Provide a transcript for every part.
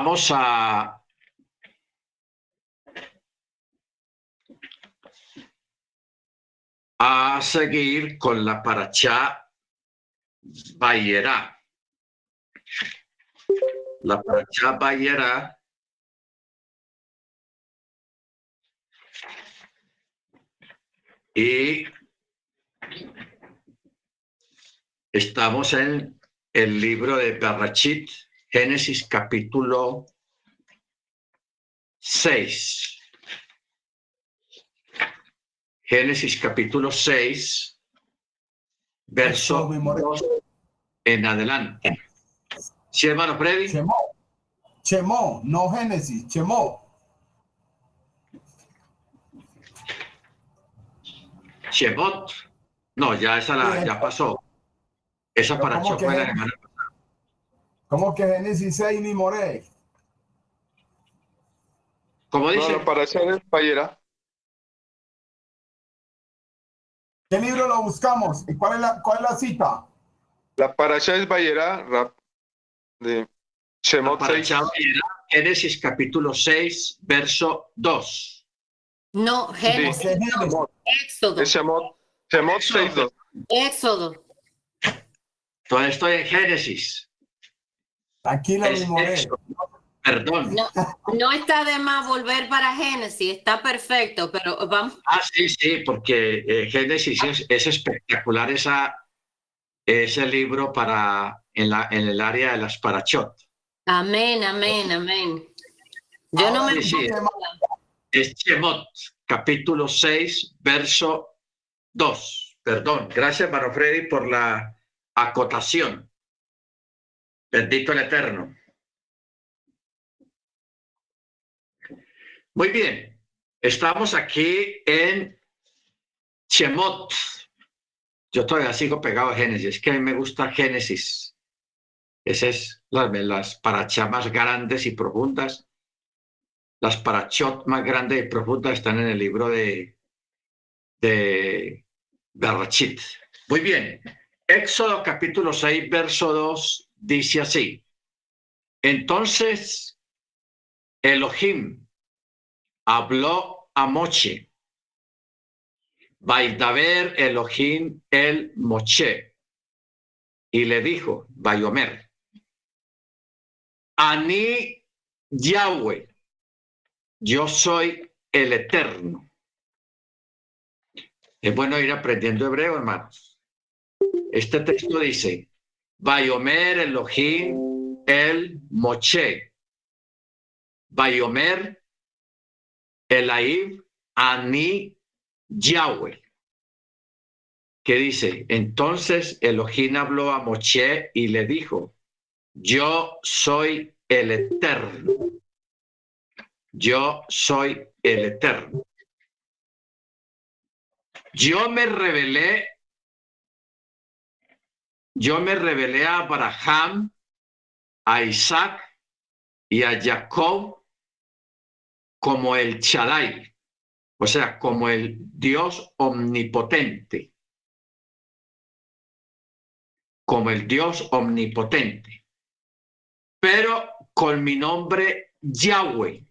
Vamos a a seguir con la paracha Bayerá. La paracha Bayerá y estamos en el libro de Barrachit, Génesis capítulo 6. Génesis capítulo 6, verso 2 en adelante. ¿Sí, hermano Freddy? Chemó. Chemó, no Génesis, Chemó. Shemot. No, ya esa la, ya pasó. Esa para ¿cómo que fue la Génesis? ¿Cómo que Génesis 6 ni Moré? Como No, dice, la paracha es Bayera. ¿Qué libro lo buscamos? ¿Y cuál es la, cuál es la cita? La paracha es Bayera, rap de la Shemot 6. paracha Bayerá, Génesis capítulo 6, verso 2. No, ¿Por Génesis, qué Génesis? Éxodo, Es Shemot, Shemot Éxodo. 6, 2. Éxodo. Todavía estoy en Génesis. Tranquila, Es ni Moré. Éxodo. Perdón. No, no está de más volver para Génesis, está perfecto, pero vamos, Ah, sí, sí, porque eh, Génesis es, es espectacular esa, ese libro para en, la, en el área de las parachot. amén, amén, amén. Yo no Ahora me sí. Es Shemot, capítulo 6, verso 2. Perdón. Gracias, hermano Freddy, por la acotación. Bendito el Eterno. Muy bien. Estamos aquí en Shemot. Yo todavía sigo pegado a Génesis. Es que a mí me gusta Génesis. Esas es las, las parachas más grandes y profundas. Las parachot más grandes y profundas están en el libro de, de Berachit. Muy bien. Éxodo capítulo 6, verso 2 dice así. Entonces Elohim habló a Moche. Vaidaber Elohim el Moche. Y le dijo, Bayomer, Ani Yahweh, yo soy el Eterno. Es bueno ir aprendiendo hebreo, hermanos. Este texto dice, Bayomer Elohim el Moche. Bayomer Elaib Ani Yahweh. Que dice, entonces Elohim habló a Moche y le dijo, yo soy el Eterno. Yo soy el Eterno. Yo me revelé, yo me revelé a Abraham, a Isaac y a Jacob como el Shaddai, o sea, como el Dios omnipotente, como el Dios omnipotente, pero con mi nombre Yahweh.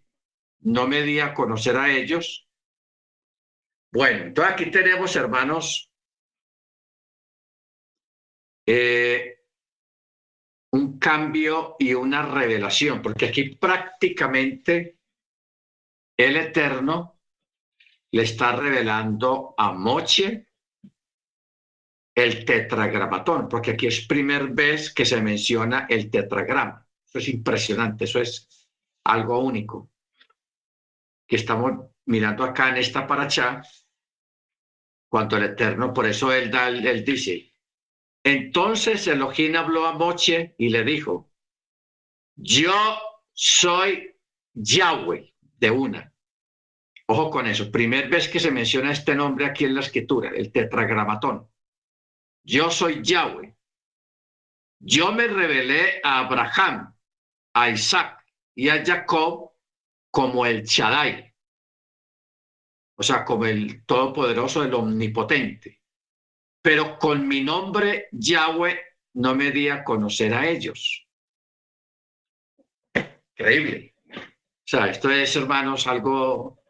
No me di a conocer a ellos. Bueno, entonces aquí tenemos, hermanos, eh, un cambio y una revelación, porque aquí prácticamente el Eterno le está revelando a Moche el tetragramatón, porque aquí es primer vez que se menciona el tetragrama. Eso es impresionante, eso es algo único que estamos mirando acá en esta paracha, cuando el Eterno, por eso él, da, él dice, entonces Elohim habló a Moche y le dijo, yo soy Yahweh de una. Ojo con eso, primer vez que se menciona este nombre aquí en la escritura, el tetragramatón. Yo soy Yahweh. Yo me revelé a Abraham, a Isaac y a Jacob como el Shaddai, o sea, como el Todopoderoso, el Omnipotente. Pero con mi nombre Yahweh no me di a conocer a ellos. ¿Qué Increíble. O sea, esto es, hermanos, algo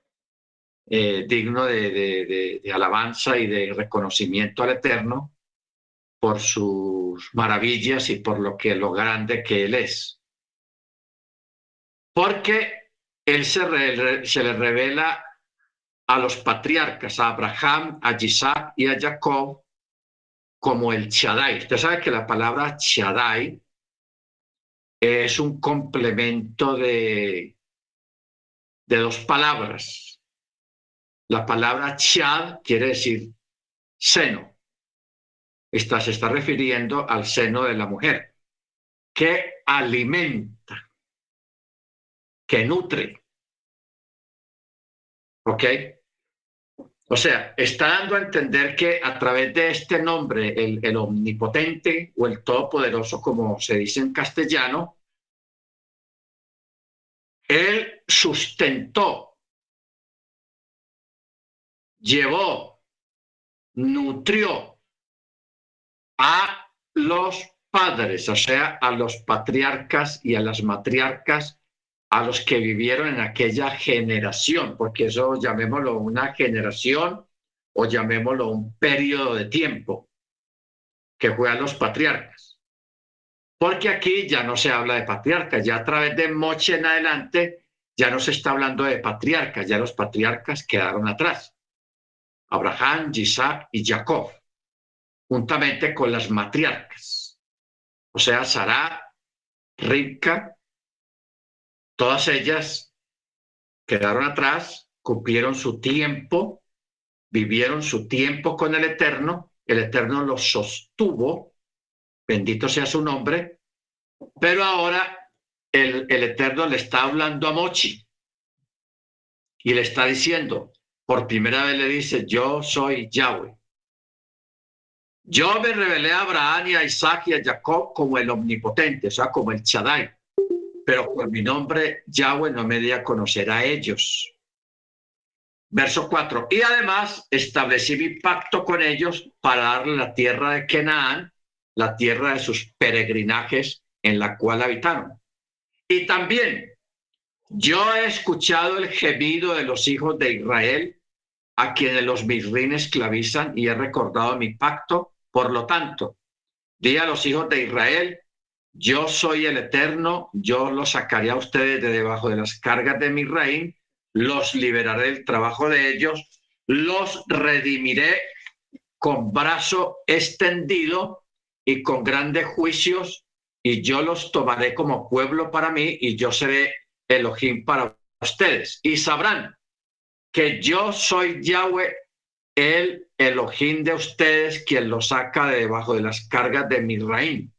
eh, digno de, de, de, alabanza y de reconocimiento al Eterno por sus maravillas y por lo que lo grande que Él es. Porque Él se, se le revela a los patriarcas, a Abraham, a Isaac y a Jacob, como el Shaddai. Usted sabe que la palabra Shaddai es un complemento de, de dos palabras. La palabra Chad quiere decir seno. Esta se está refiriendo al seno de la mujer, que alimenta, que nutre. ¿Ok? O sea, está dando a entender que a través de este nombre, el, omnipotente o el todopoderoso, como se dice en castellano, él sustentó, llevó, nutrió a los padres, o sea, a los patriarcas y a las matriarcas a los que vivieron en aquella generación, porque eso llamémoslo una generación o llamémoslo un periodo de tiempo que fue a los patriarcas. Porque aquí ya no se habla de patriarcas, ya a través de Moche en adelante ya no se está hablando de patriarcas, ya los patriarcas quedaron atrás. Abraham, Isaac y Jacob, juntamente con las matriarcas. O sea, Sara, Rivka, Todas ellas quedaron atrás, cumplieron su tiempo, vivieron su tiempo con el Eterno, el Eterno los sostuvo, bendito sea su nombre, pero ahora el, el Eterno le está hablando a Mochi y le está diciendo, por primera vez le dice, yo soy Yahweh. Yo me revelé a Abraham y a Isaac y a Jacob como el omnipotente, o sea, como el Shaddai pero por mi nombre Yahweh no me di a conocer a ellos. Verso 4. Y además establecí mi pacto con ellos para darle la tierra de Canaán, la tierra de sus peregrinajes en la cual habitaron. Y también yo he escuchado el gemido de los hijos de Israel, a quienes los misrines esclavizan, y he recordado mi pacto. Por lo tanto, di a los hijos de Israel, yo soy el eterno, yo los sacaré a ustedes de debajo de las cargas de mi reino, los liberaré del trabajo de ellos, los redimiré con brazo extendido y con grandes juicios, y yo los tomaré como pueblo para mí, y yo seré Elohim para ustedes. Y sabrán que yo soy Yahweh, el Elohim de ustedes, quien los saca de debajo de las cargas de mi reino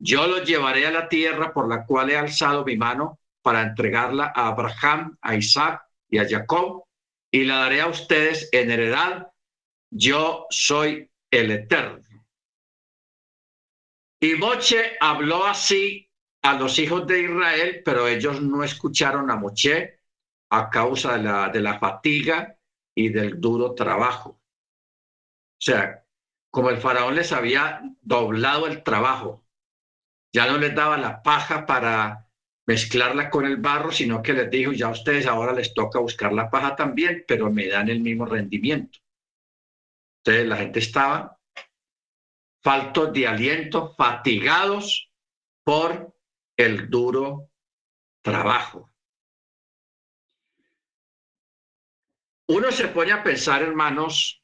yo los llevaré a la tierra por la cual he alzado mi mano para entregarla a Abraham, a Isaac y a Jacob, y la daré a ustedes en heredad. Yo soy el Eterno. Y Moche habló así a los hijos de Israel, pero ellos no escucharon a Moche a causa de la, de la fatiga y del duro trabajo. O sea, como el faraón les había doblado el trabajo, ya no les daba la paja para mezclarla con el barro, sino que les dijo, ya a ustedes ahora les toca buscar la paja también, pero me dan el mismo rendimiento. Entonces la gente estaba faltos de aliento, fatigados por el duro trabajo. Uno se pone a pensar, hermanos,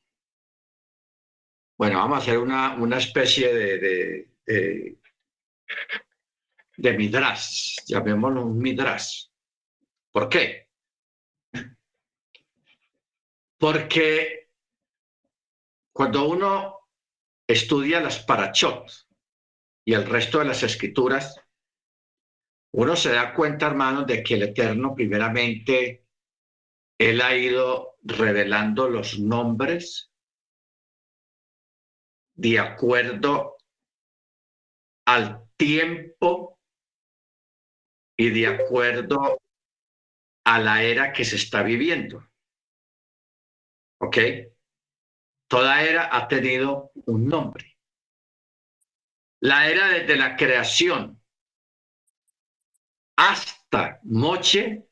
bueno, vamos a hacer una, una especie de, Midras, llamémoslo un Midras. ¿Por qué? Porque cuando uno estudia las parachot y el resto de las escrituras, uno se da cuenta, hermanos, de que el Eterno, primeramente, Él ha ido revelando los nombres de acuerdo al tiempo y de acuerdo a la era que se está viviendo. ¿Ok? Toda era ha tenido un nombre. La era desde la creación hasta Moche,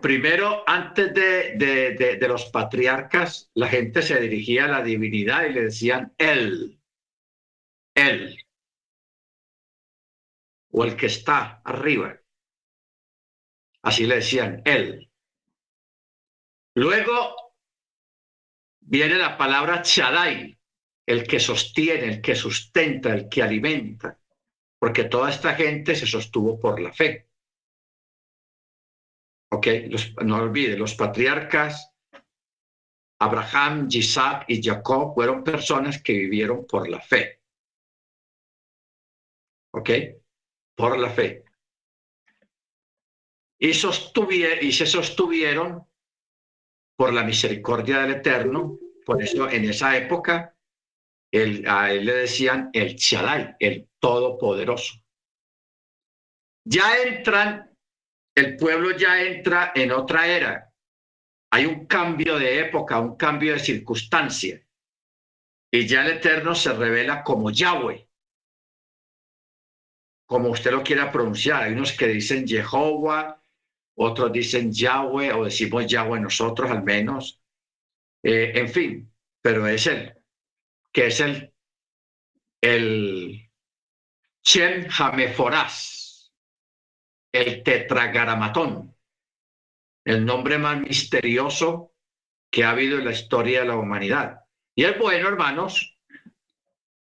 primero, antes de, de, de, de, los patriarcas, la gente se dirigía a la divinidad y le decían él, él, o el que está arriba. Así le decían él. Luego viene la palabra Shaddai, el que sostiene, el que sustenta, el que alimenta, porque toda esta gente se sostuvo por la fe. Ok, los, no olvide, los patriarcas Abraham, Isaac y Jacob fueron personas que vivieron por la fe. ¿Ok? Por la fe. Y, y se sostuvieron por la misericordia del Eterno. Por eso en esa época el, a él le decían el Shaddai, el Todopoderoso. Ya entran, el pueblo ya entra en otra era. Hay un cambio de época, un cambio de circunstancia. Y ya el Eterno se revela como Yahweh, como usted lo quiera pronunciar. Hay unos que dicen Jehová, otros dicen Yahweh, o decimos Yahweh nosotros al menos. Eh, en fin, pero es Él, que es el, el Shem Hameforás, el tetragaramatón, el nombre más misterioso que ha habido en la historia de la humanidad. Y es bueno, hermanos,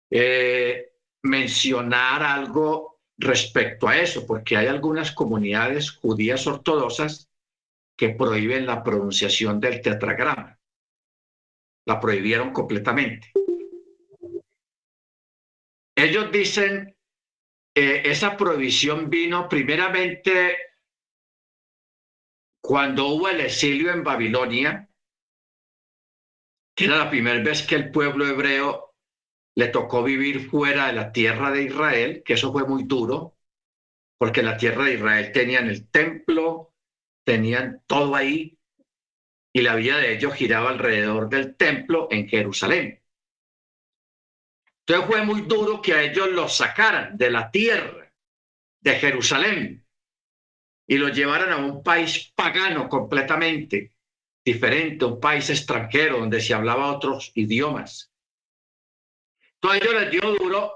eh, mencionar algo respecto a eso, porque hay algunas comunidades judías ortodoxas que prohíben la pronunciación del tetragrama. La prohibieron completamente. Ellos dicen, eh, esa prohibición vino primeramente cuando hubo el exilio en Babilonia, que era la primera vez que el pueblo hebreo le tocó vivir fuera de la tierra de Israel, que eso fue muy duro, porque la tierra de Israel tenían el templo, tenían todo ahí, y la vida de ellos giraba alrededor del templo en Jerusalén. Entonces fue muy duro que a ellos los sacaran de la tierra de Jerusalén y los llevaran a un país pagano completamente diferente, un país extranjero donde se hablaba otros idiomas. Ellos les dio duro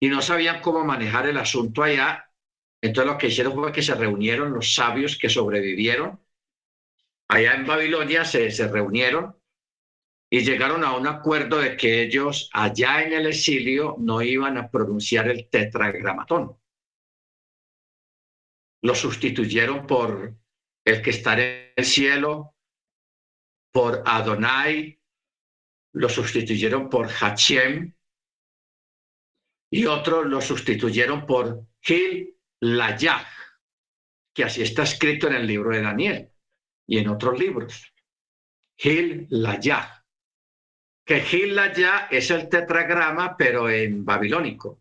y no sabían cómo manejar el asunto allá. Entonces lo que hicieron fue que se reunieron los sabios que sobrevivieron. Allá en Babilonia se, se reunieron y llegaron a un acuerdo de que ellos allá en el exilio no iban a pronunciar el tetragramatón. Lo sustituyeron por el que está en el cielo, por Adonai, lo sustituyeron por Hachem y otros lo sustituyeron por Gil Layah, que así está escrito en el libro de Daniel y en otros libros. Gil Layah que Gila ya es el tetragrama, pero en babilónico,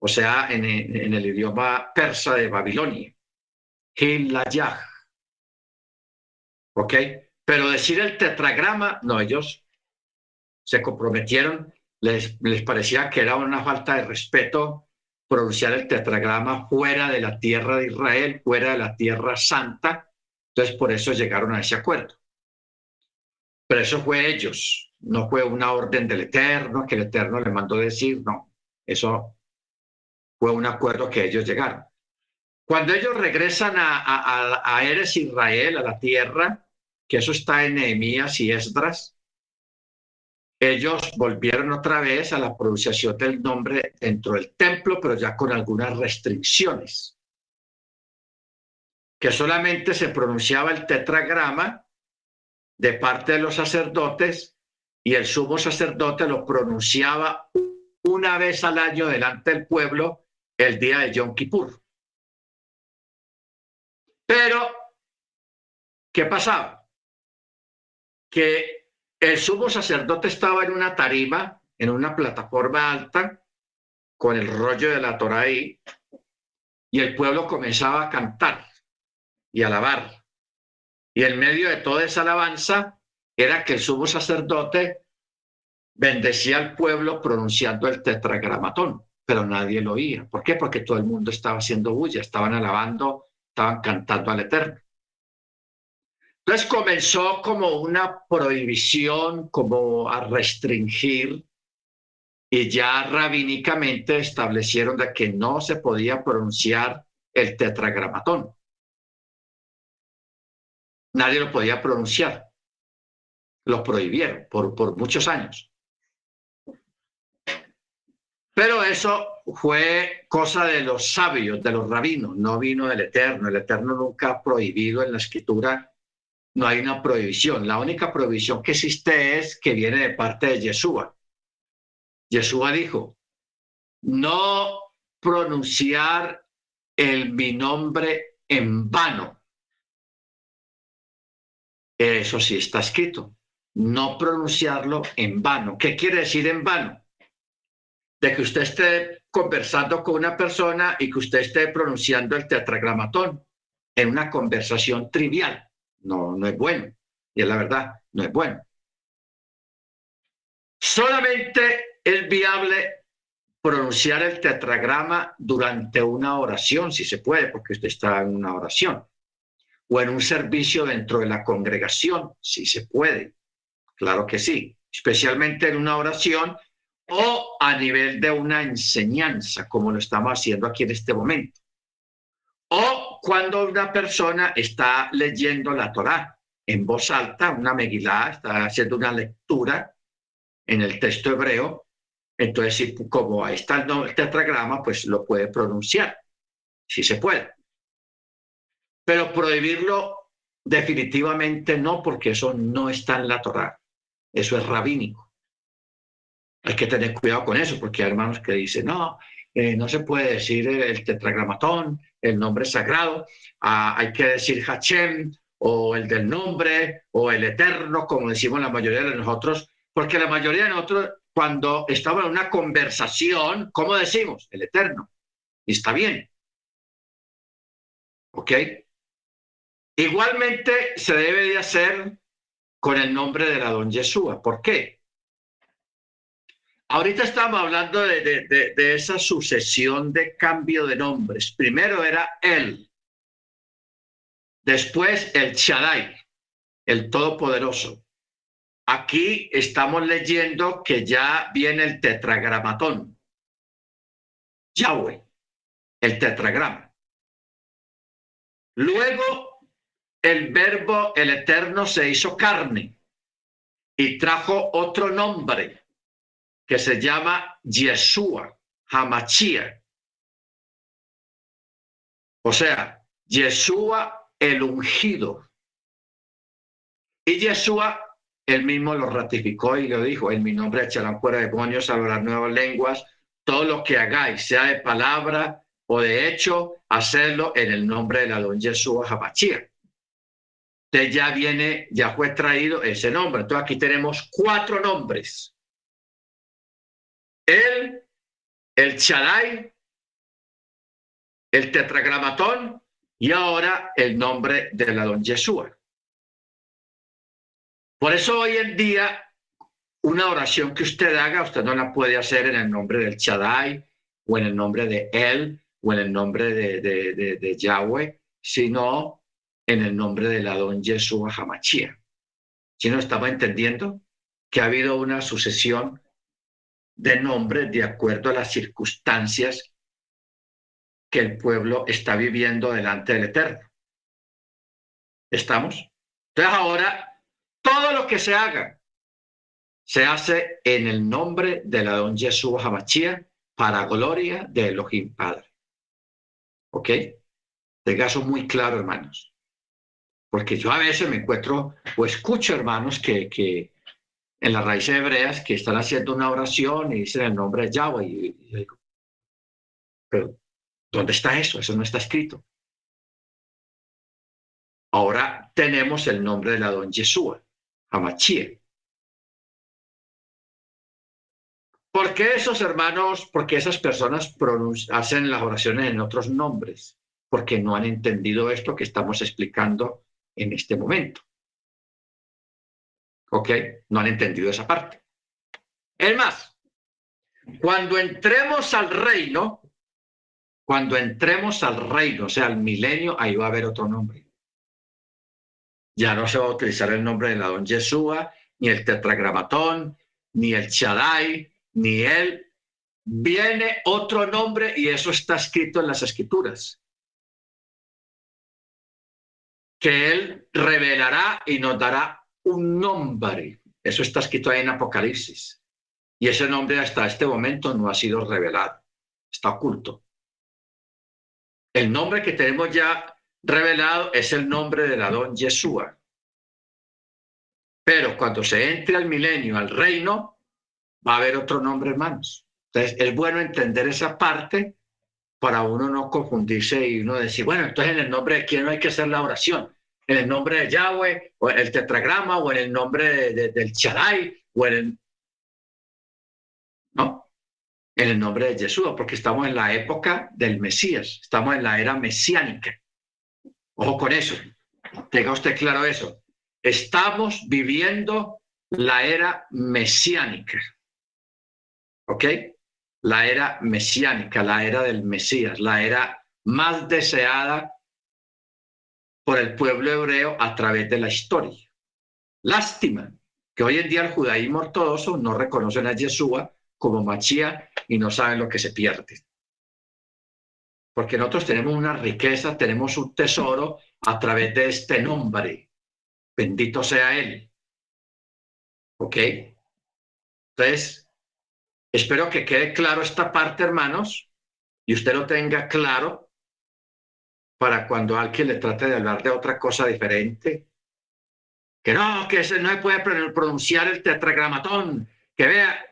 o sea, en, el idioma persa de Babilonia. Gila ya. ¿Ok? Pero decir el tetragrama, no, ellos se comprometieron, les, parecía que era una falta de respeto pronunciar el tetragrama fuera de la tierra de Israel, fuera de la tierra santa. Entonces, por eso llegaron a ese acuerdo. Pero eso fue ellos, no fue una orden del Eterno que el Eterno le mandó decir, no, eso fue un acuerdo que ellos llegaron. Cuando ellos regresan a, a, a Eres Israel, a la tierra, que eso está en Nehemías y Esdras, ellos volvieron otra vez a la pronunciación del nombre dentro del templo, pero ya con algunas restricciones. Que solamente se pronunciaba el tetragrama de parte de los sacerdotes y el sumo sacerdote lo pronunciaba una vez al año delante del pueblo el día de Yom Kippur. Pero, ¿qué pasaba? Que el sumo sacerdote estaba en una tarima, en una plataforma alta, con el rollo de la Torah ahí, y el pueblo comenzaba a cantar y alabar. Y en medio de toda esa alabanza, era que el sumo sacerdote bendecía al pueblo pronunciando el tetragramatón, pero nadie lo oía. ¿Por qué? Porque todo el mundo estaba haciendo bulla, estaban alabando, estaban cantando al Eterno. Entonces comenzó como una prohibición, como a restringir, y ya rabínicamente establecieron de que no se podía pronunciar el tetragramatón. Nadie lo podía pronunciar. Lo prohibieron por, por muchos años. Pero eso fue cosa de los sabios, de los rabinos, no vino del Eterno. El Eterno nunca ha prohibido en la escritura no hay una prohibición. La única prohibición que existe es que viene de parte de Yeshua. Yeshua dijo, no pronunciar el mi nombre en vano. Eso sí está escrito. No pronunciarlo en vano. ¿Qué quiere decir en vano? De que usted esté conversando con una persona y que usted esté pronunciando el tetragramatón en una conversación trivial no, no es bueno. Y es la verdad, no es bueno. Solamente es viable pronunciar el tetragrama durante una oración, si se puede, porque usted está en una oración, o en un servicio dentro de la congregación, si se puede. Claro que sí, especialmente en una oración o a nivel de una enseñanza, como lo estamos haciendo aquí en este momento. O cuando una persona está leyendo la Torá en voz alta, una megilá, está haciendo una lectura en el texto hebreo, entonces como está el tetragrama, pues lo puede pronunciar, si se puede. Pero prohibirlo definitivamente no, porque eso no está en la Torá, eso es rabínico. Hay que tener cuidado con eso, porque hay hermanos que dicen, no, eh, no se puede decir el tetragramatón, el nombre sagrado, ah, hay que decir Hachem o el del nombre o el eterno, como decimos la mayoría de nosotros, porque la mayoría de nosotros cuando estamos en una conversación, ¿cómo decimos? El eterno. Y está bien. ¿Ok? Igualmente se debe de hacer con el nombre de la don Yeshua. ¿Por qué? Ahorita estamos hablando de, esa sucesión de cambio de nombres. Primero era él, después el Shaddai, el Todopoderoso. Aquí estamos leyendo que ya viene el tetragramatón. Yahweh, el tetragrama. Luego el verbo, el eterno, se hizo carne y trajo otro nombre que se llama Yeshua, Hamachia. O sea, Yeshua el ungido. Y Yeshua, él mismo lo ratificó y lo dijo, en mi nombre echarán fuera demonios, hablarán nuevas lenguas, todo lo que hagáis, sea de palabra o de hecho, hacerlo en el nombre de la don Yeshua Hamachia. Entonces ya viene, ya fue traído ese nombre. Entonces aquí tenemos cuatro nombres el, el Shaddai, el tetragramatón y ahora el nombre de la don Yeshua. Por eso hoy en día una oración que usted haga, usted no la puede hacer en el nombre del Shaddai o en el nombre de él o en el nombre de, de, de, Yahweh, sino en el nombre de la don Yeshua Hamachia. Si no estaba entendiendo que ha habido una sucesión de nombre de acuerdo a las circunstancias que el pueblo está viviendo delante del Eterno. ¿Estamos? Entonces ahora, todo lo que se haga se hace en el nombre de la don Jesús Hamachía para gloria de Elohim Padre. ¿Ok? Tenga eso muy claro, hermanos. Porque yo a veces me encuentro o escucho hermanos que, que, en las raíces hebreas que están haciendo una oración y dicen el nombre de Yahweh. Y, pero ¿dónde está eso? Eso no está escrito. Ahora tenemos el nombre de la don Yeshua, Hamachie. ¿Por qué esos hermanos, por qué esas personas hacen las oraciones en otros nombres? Porque no han entendido esto que estamos explicando en este momento. ¿Ok? No han entendido esa parte. Es más, Cuando entremos al reino, cuando entremos al reino, o sea, al milenio, ahí va a haber otro nombre. Ya no se va a utilizar el nombre de la don Yeshua, ni el tetragramatón, ni el Shaddai, ni él. Viene otro nombre y eso está escrito en las escrituras. Que él revelará y nos dará un nombre. Eso está escrito en Apocalipsis. Y ese nombre hasta este momento no ha sido revelado. Está oculto. El nombre que tenemos ya revelado es el nombre de la don Yeshua. Pero cuando se entre al milenio, al reino, va a haber otro nombre, hermanos. Entonces, es bueno entender esa parte para uno no confundirse y uno decir, bueno, entonces en el nombre de quién no hay que hacer la oración. En el nombre de Yahweh, o el tetragrama, o en el nombre del Charay, o en el... No, en el nombre de Yeshua, porque estamos en la época del Mesías, estamos en la era mesiánica. Ojo con eso, tenga usted claro eso. Estamos viviendo la era mesiánica. ¿Ok? La era mesiánica, la era del Mesías, la era más deseada por el pueblo hebreo a través de la historia. Lástima que hoy en día el judaísmo ortodoxo no reconocen a Yeshua como Machía y no saben lo que se pierde. Porque nosotros tenemos una riqueza, tenemos un tesoro a través de este nombre. Bendito sea Él. ¿Ok? Entonces, espero que quede claro esta parte, hermanos, y usted lo tenga claro para cuando alguien le trate de hablar de otra cosa diferente. Que no, que ese no puede pronunciar el tetragramatón, que vea,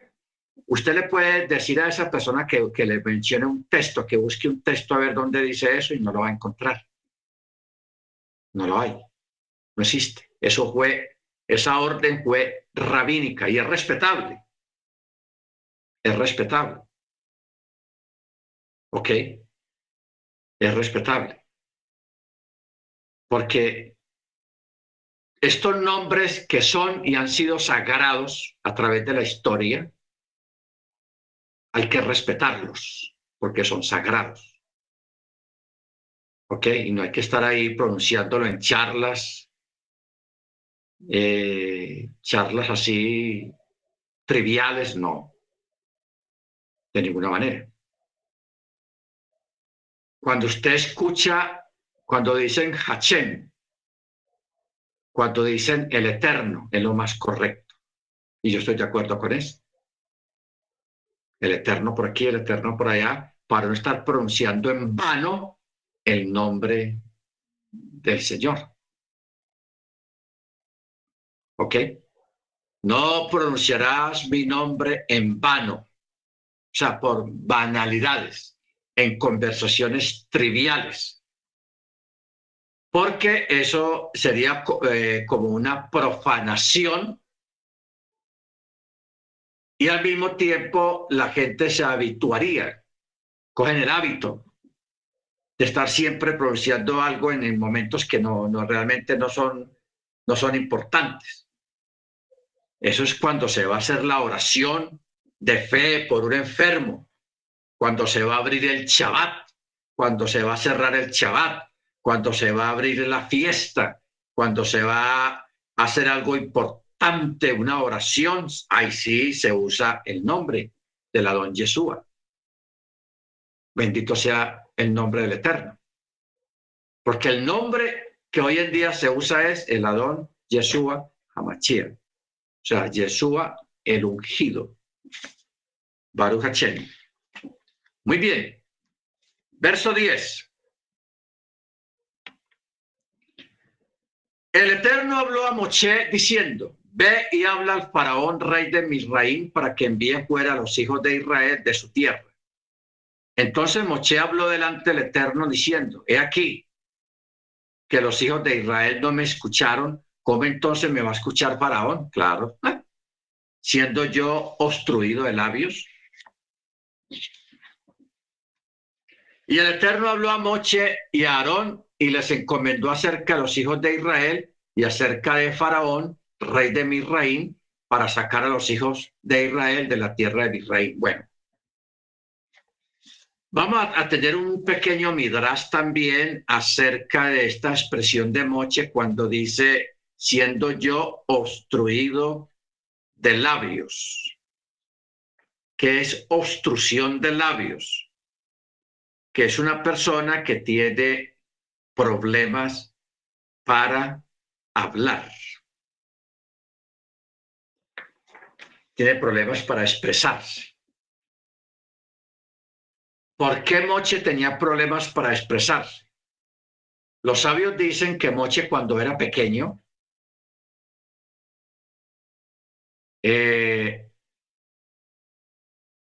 usted le puede decir a esa persona que, que, le mencione un texto, que busque un texto a ver dónde dice eso y no lo va a encontrar. No lo hay. No existe. Eso fue, esa orden fue rabínica y es respetable. Es respetable. ¿Ok? Es respetable. Porque estos nombres que son y han sido sagrados a través de la historia, hay que respetarlos porque son sagrados. ¿Ok? Y no hay que estar ahí pronunciándolo en charlas, eh, charlas así triviales, no. De ninguna manera. Cuando usted escucha, cuando dicen Hachem, cuando dicen el eterno, es lo más correcto. Y yo estoy de acuerdo con eso el eterno por aquí, el eterno por allá, para no estar pronunciando en vano el nombre del Señor. ¿Ok? No pronunciarás mi nombre en vano, o sea, por banalidades, en conversaciones triviales, porque eso sería eh, como una profanación y al mismo tiempo la gente se habituaría, cogen el hábito de estar siempre pronunciando algo en, momentos que no, no, realmente no son, no son importantes. Eso es cuando se va a hacer la oración de fe por un enfermo, cuando se va a abrir el Shabbat, cuando se va a cerrar el Shabbat, cuando se va a abrir la fiesta, cuando se va a hacer algo importante ante una oración, ahí sí se usa el nombre de la don Yeshua. Bendito sea el nombre del Eterno. Porque el nombre que hoy en día se usa es el Adón Yeshua Hamachia. O sea, Yeshua el ungido. Baruch Hashem. Muy bien. Verso 10. El Eterno habló a Moche diciendo, Ve y habla al faraón, rey de Misraín, para que envíe fuera a los hijos de Israel de su tierra. Entonces Moche habló delante del Eterno diciendo, he aquí que los hijos de Israel no me escucharon, ¿cómo entonces me va a escuchar faraón? Claro, siendo yo obstruido de labios. Y el Eterno habló a Moche y a Aarón y les encomendó acerca de los hijos de Israel y acerca de Faraón rey de Misraín, para sacar a los hijos de Israel de la tierra de Misraín. Bueno, Vamos a, tener un pequeño midrash también acerca de esta expresión de Moche cuando dice, siendo yo obstruido de labios. ¿Qué es obstrucción de labios? Que es una persona que tiene problemas para hablar. Tiene problemas para expresarse. ¿Por qué Moche tenía problemas para expresarse? Los sabios dicen que Moche cuando era pequeño eh,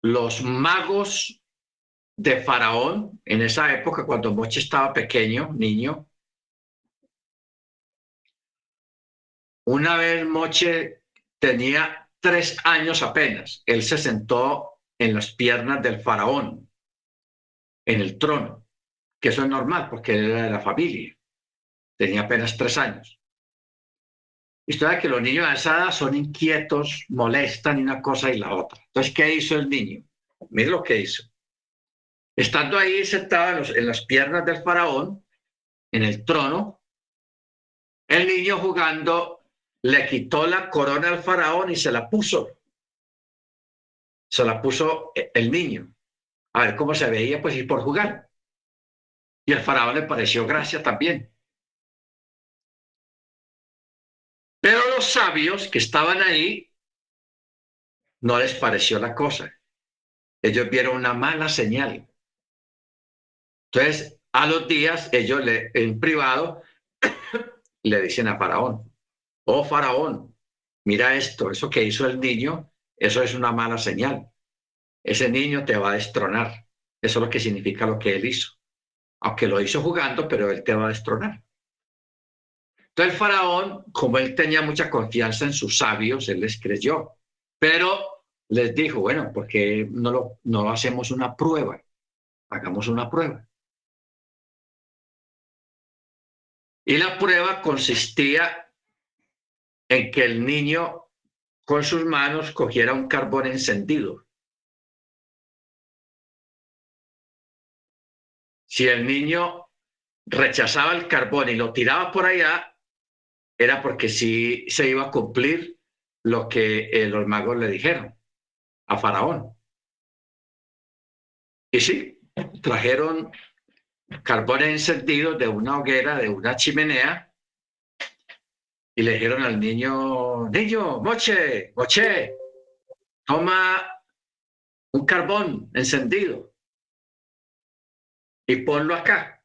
los magos de Faraón, en esa época cuando Moche estaba pequeño, niño, una vez Moche tenía tres años apenas, él se sentó en las piernas del faraón, en el trono, que eso es normal porque él era de la familia, tenía apenas tres años. Sabe que los niños a esa edad son inquietos, molestan una cosa y la otra. Entonces, ¿qué hizo el niño? Mire lo que hizo. Estando ahí sentado en, los, en las piernas del faraón, en el trono, el niño jugando le quitó la corona al faraón y se la puso. Se la puso el niño. A ver cómo se veía, pues, y por jugar. Y al faraón le pareció gracia también. Pero los sabios que estaban ahí no les pareció la cosa. Ellos vieron una mala señal. Entonces, a los días, ellos le, en privado le dicen a Faraón, oh Faraón, mira esto, eso que hizo el niño, eso es una mala señal. Ese niño te va a destronar. Eso es lo que significa lo que él hizo. Aunque lo hizo jugando, pero él te va a destronar. Entonces faraón, como él tenía mucha confianza en sus sabios, él les creyó, pero les dijo, bueno, porque no lo, no hacemos una prueba? Hagamos una prueba. Y la prueba consistía en que el niño con sus manos cogiera un carbón encendido. Si el niño rechazaba el carbón y lo tiraba por allá, era porque sí se iba a cumplir lo que eh, los magos le dijeron a Faraón. Y sí, trajeron carbón encendido de una hoguera, de una chimenea, y le dijeron al niño, niño, moche, moche, toma un carbón encendido y ponlo acá.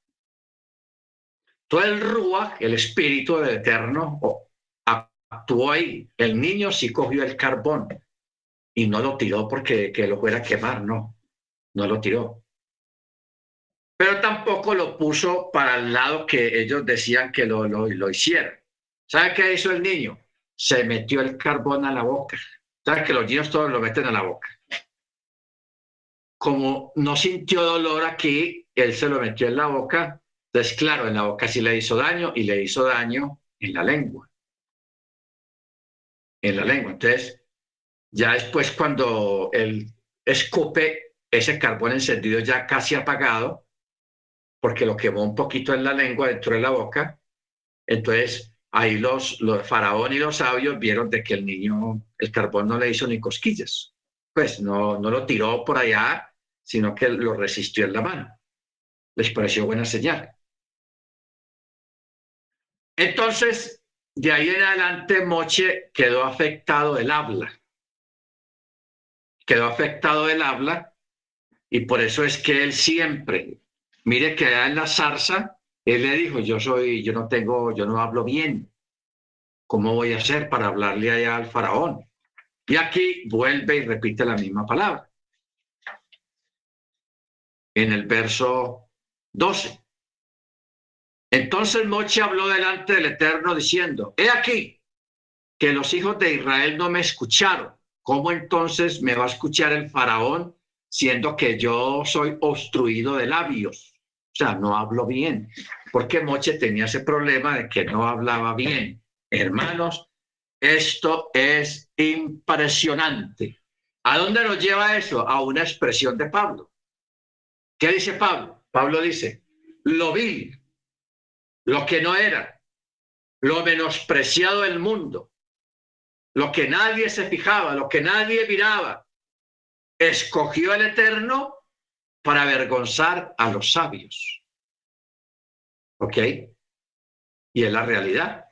Todo el Rúa, el espíritu del Eterno, actuó ahí. El niño sí cogió el carbón y no lo tiró porque que lo fuera a quemar, no, no lo tiró. Pero tampoco lo puso para el lado que ellos decían que lo, lo, lo hicieran. ¿Sabe qué hizo el niño? Se metió el carbón a la boca. ¿Sabe que los niños todos lo meten a la boca? Como no sintió dolor aquí, él se lo metió en la boca entonces, claro, en la boca sí le hizo daño y le hizo daño en la lengua. En la lengua. Entonces, ya después cuando él escupe ese carbón encendido ya casi apagado, porque lo quemó un poquito en la lengua, dentro de la boca, entonces ahí los, los faraón y los sabios vieron de que el niño, el carbón no le hizo ni cosquillas. Pues no, no lo tiró por allá, sino que lo resistió en la mano. Les pareció buena señal. Entonces, de ahí en adelante, Moche quedó afectado del habla. Quedó afectado del habla y por eso es que él siempre, mire que allá en la zarza, él le dijo, yo soy, yo no tengo, yo no hablo bien. ¿Cómo voy a hacer para hablarle allá al faraón? Y aquí vuelve y repite la misma palabra. En el verso 12. Entonces Moche habló delante del Eterno diciendo, he aquí que los hijos de Israel no me escucharon. ¿Cómo entonces me va a escuchar el faraón siendo que yo soy obstruido de labios? No hablo bien. Porque Moche tenía ese problema de que no hablaba bien. Hermanos, esto es impresionante. ¿A dónde nos lleva eso? A una expresión de Pablo. ¿Qué dice Pablo? Pablo dice, lo vil, lo que no era, lo menospreciado del mundo, lo que nadie se fijaba, lo que nadie miraba, escogió el Eterno para avergonzar a los sabios. ¿Ok? Y es la realidad.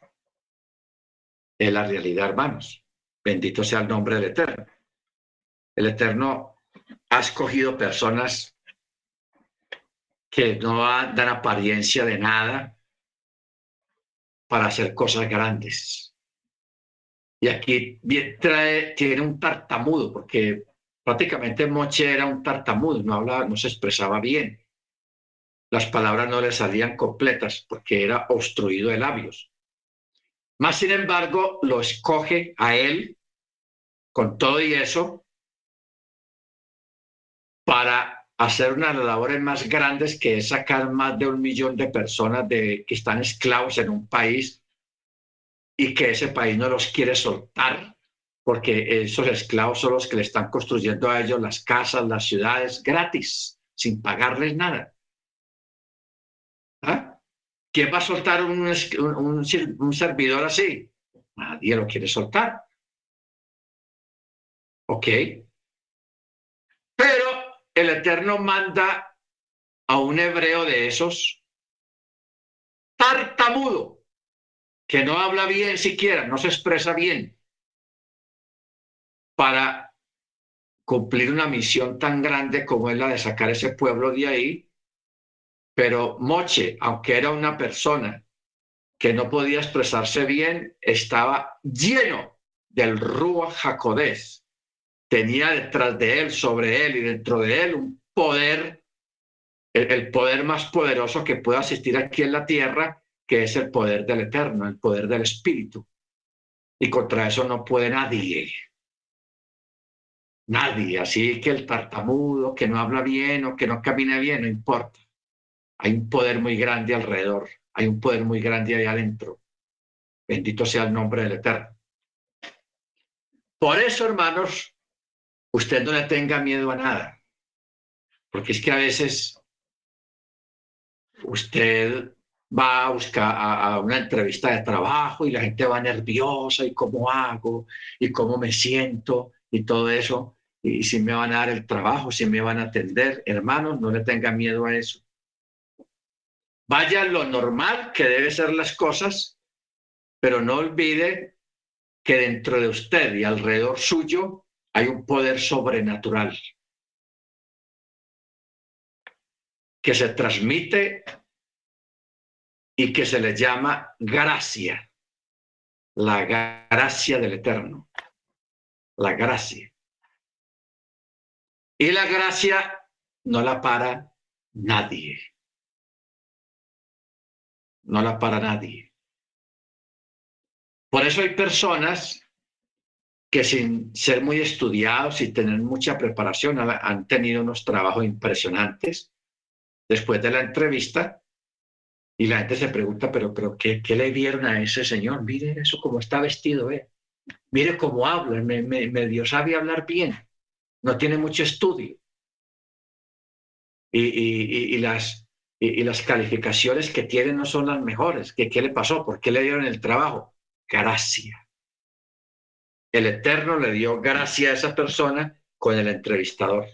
Es la realidad, hermanos. Bendito sea el nombre del Eterno. El Eterno ha escogido personas que no dan apariencia de nada para hacer cosas grandes. Y aquí trae, tiene un tartamudo, porque prácticamente Moche era un tartamudo, no hablaba, no se expresaba bien. Las palabras no le salían completas porque era obstruido de labios. Más sin embargo, lo escoge a él con todo y eso para hacer unas labores más grandes que sacar más de un millón de personas que están esclavos en un país y que ese país no los quiere soltar porque esos esclavos son los que le están construyendo a ellos las casas, las ciudades gratis, sin pagarles nada. ¿Ah? ¿Quién va a soltar un, servidor así? Nadie lo quiere soltar. ¿Ok? Pero el Eterno manda a un hebreo de esos tartamudo, que no habla bien siquiera, no se expresa bien, para cumplir una misión tan grande como es la de sacar ese pueblo de ahí. Pero Moche, aunque era una persona que no podía expresarse bien, estaba lleno del Rúa Jacodés, tenía detrás de él, sobre él y dentro de él un poder, el, poder más poderoso que puede asistir aquí en la tierra, que es el poder del Eterno, el poder del Espíritu. Y contra eso no puede nadie. Nadie. Así que el tartamudo, que no habla bien o que no camina bien, no importa. Hay un poder muy grande alrededor. Hay un poder muy grande ahí adentro. Bendito sea el nombre del Eterno. Por eso, hermanos, usted no le tenga miedo a nada, porque es que a veces usted va a buscar a, una entrevista de trabajo y la gente va nerviosa y cómo hago y cómo me siento y todo eso y si me van a dar el trabajo, si me van a atender, hermanos, no le tenga miedo a eso. Vaya lo normal que debe ser las cosas, pero no olvide que dentro de usted y alrededor suyo hay un poder sobrenatural que se transmite y que se le llama gracia, la gracia del Eterno, la gracia. Y la gracia no la para nadie. No la para nadie. Por eso hay personas que sin ser muy estudiados y tener mucha preparación han tenido unos trabajos impresionantes después de la entrevista y la gente se pregunta, pero, pero ¿qué, le vieron a ese señor? Mire eso como está vestido, ¿eh? mire cómo habla, me, me, medio sabe hablar bien, no tiene mucho estudio. Y, las, y, las calificaciones que tiene no son las mejores. ¿Qué, ¿Qué le pasó? ¿Por qué le dieron el trabajo? Gracia el Eterno le dio gracia a esa persona con el entrevistador.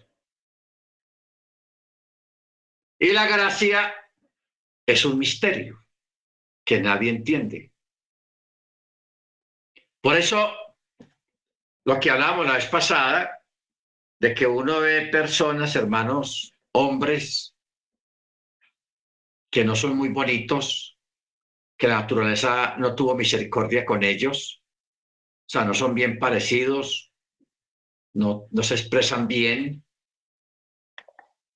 Y la gracia es un misterio que nadie entiende. Por eso, lo que hablamos la vez pasada, de que uno ve personas, hermanos, hombres, que no son muy bonitos, que la naturaleza no tuvo misericordia con ellos, o sea, no son bien parecidos, no, no se expresan bien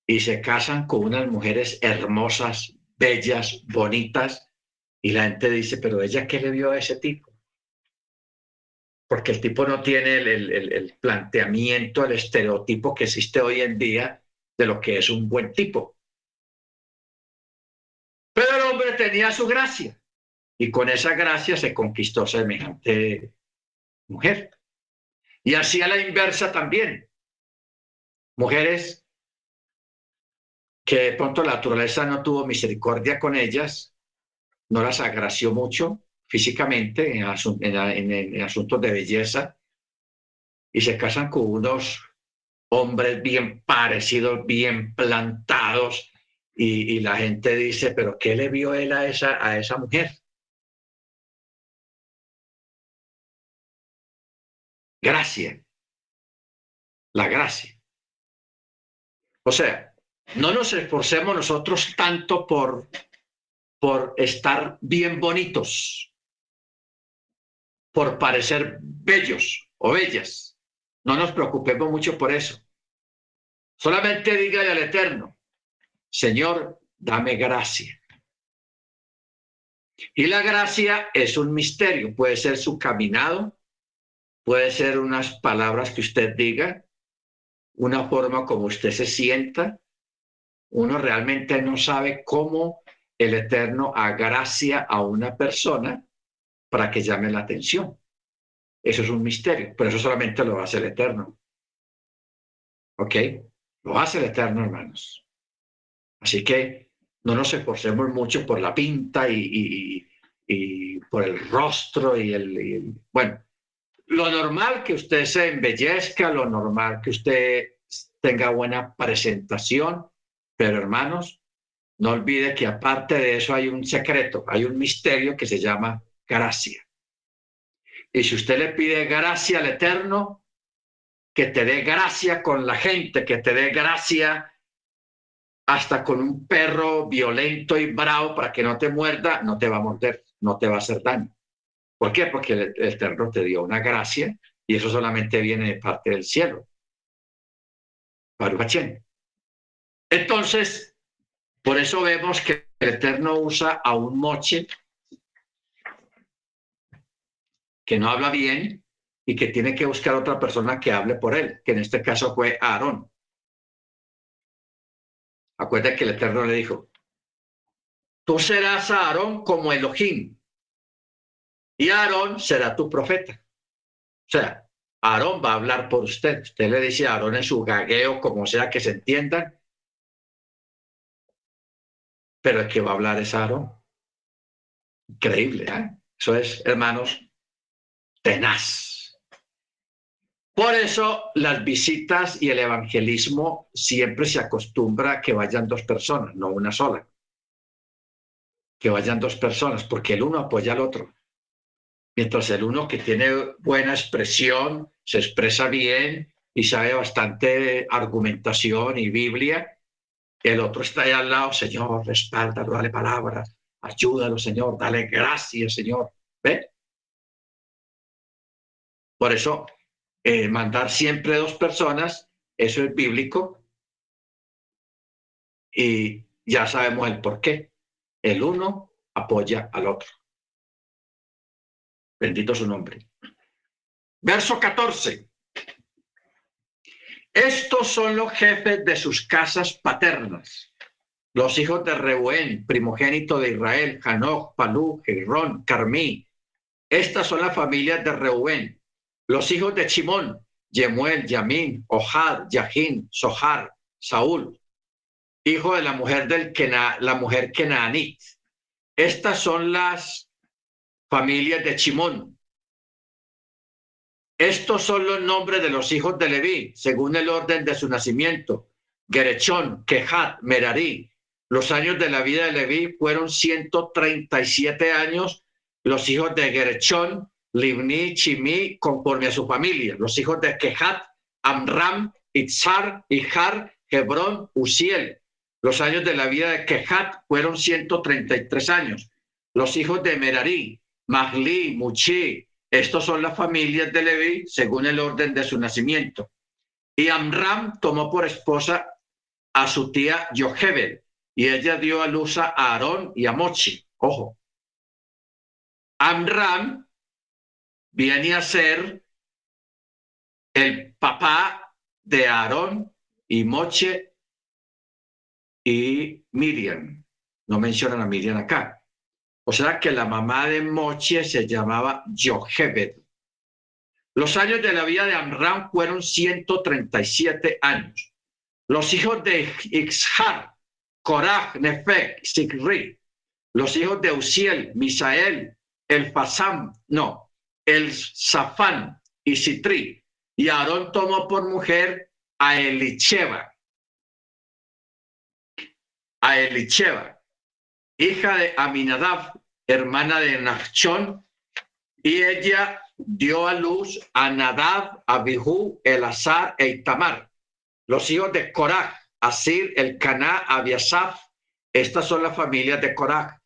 y se casan con unas mujeres hermosas, bellas, bonitas, y la gente dice, pero ella qué le vio a ese tipo? Porque el tipo no tiene el, el, el planteamiento, el estereotipo que existe hoy en día de lo que es un buen tipo. Pero el hombre tenía su gracia y con esa gracia se conquistó semejante mujer. Y así a la inversa también. Mujeres que de pronto la naturaleza no tuvo misericordia con ellas, no las agració mucho físicamente en, asuntos de belleza y se casan con unos hombres bien parecidos, bien plantados y, y la gente dice, pero ¿qué le vio él a esa, a esa mujer? Gracia, la gracia. O sea, no nos esforcemos nosotros tanto por, por estar bien bonitos, por parecer bellos o bellas. No nos preocupemos mucho por eso. Solamente dígale al Eterno, Señor, dame gracia. Y la gracia es un misterio, puede ser su caminado, puede ser unas palabras que usted diga, una forma como usted se sienta. Uno realmente no sabe cómo el Eterno agracia a una persona para que llame la atención. Eso es un misterio, pero eso solamente lo hace el Eterno. ¿Ok? Lo hace el Eterno, hermanos. Así que no nos esforcemos mucho por la pinta y, por el rostro y el- Bueno, lo normal que usted se embellezca, lo normal que usted tenga buena presentación, pero hermanos, no olvide que aparte de eso hay un secreto, hay un misterio que se llama gracia. Y si usted le pide gracia al Eterno, que te dé gracia con la gente, que te dé gracia hasta con un perro violento y bravo para que no te muerda, no te va a morder, no te va a hacer daño. ¿Por qué? Porque el, Eterno te dio una gracia y eso solamente viene de parte del cielo. Entonces, por eso vemos que el Eterno usa a un moche que no habla bien y que tiene que buscar otra persona que hable por él, que en este caso fue Aarón. Acuérdate que el Eterno le dijo, tú serás Aarón como Elohim y Aarón será tu profeta. O sea, Aarón va a hablar por usted. Usted le dice a Aarón en su gagueo, como sea que se entiendan, pero el que va a hablar es Aarón. Increíble, ¿eh? Eso es, hermanos, tenaz. Por eso las visitas y el evangelismo siempre se acostumbra que vayan dos personas, no una sola. Que vayan dos personas, porque el uno apoya al otro. Mientras el uno que tiene buena expresión, se expresa bien y sabe bastante argumentación y Biblia, el otro está ahí al lado, Señor, respáldalo, dale palabras, ayúdalo, Señor, dale gracias, Señor. ¿Ve? Por eso, eh, mandar siempre dos personas, eso es bíblico. Y ya sabemos el por qué. El uno apoya al otro. Bendito su nombre. Verso 14. Estos son los jefes de sus casas paternas. Los hijos de Reuén, primogénito de Israel, Hanoch, Palú, Hebrón, Carmí. Estas son las familias de Reuén. Los hijos de Chimón, Yemuel, Yamín, Ohad, Yahin, Sohar, Saúl, hijo de la mujer del Kena, la mujer Kenaanit. Estas son las familias de Chimón. Estos son los nombres de los hijos de Leví, según el orden de su nacimiento. Gerechón, Kehat, Merari. Los años de la vida de Leví fueron 137 años. Los hijos de Gerechón, Libni, Chimí, conforme a su familia. Los hijos de Kehat, Amram, Itzar, Ijar, Hebrón, Uziel. Los años de la vida de Kehat fueron 133 años. Los hijos de Merari, Mahli, Muchi. Estos son las familias de Leví según el orden de su nacimiento. Y Amram tomó por esposa a su tía Yohebed y ella dio a luz a Aarón y a Mochi. Ojo. Amram viene a ser el papá de Aarón y Moche y Miriam. No mencionan a Miriam acá. O sea que la mamá de Moche se llamaba Yohebed. Los años de la vida de Amram fueron 137 años. Los hijos de Ixhar, Coraj, Nefek, Sigri, los hijos de Uziel, Misael, el Fasam, no, el Safán y Citri. Y Aarón tomó por mujer a Elicheva, a Elicheva, hija de Aminadab, hermana de Nachchón, y ella dio a luz a Nadab, Abihu, Elazar e Itamar, los hijos de Coraj, Asir, el Caná, Abiasaf. Estas son las familias de Coraj.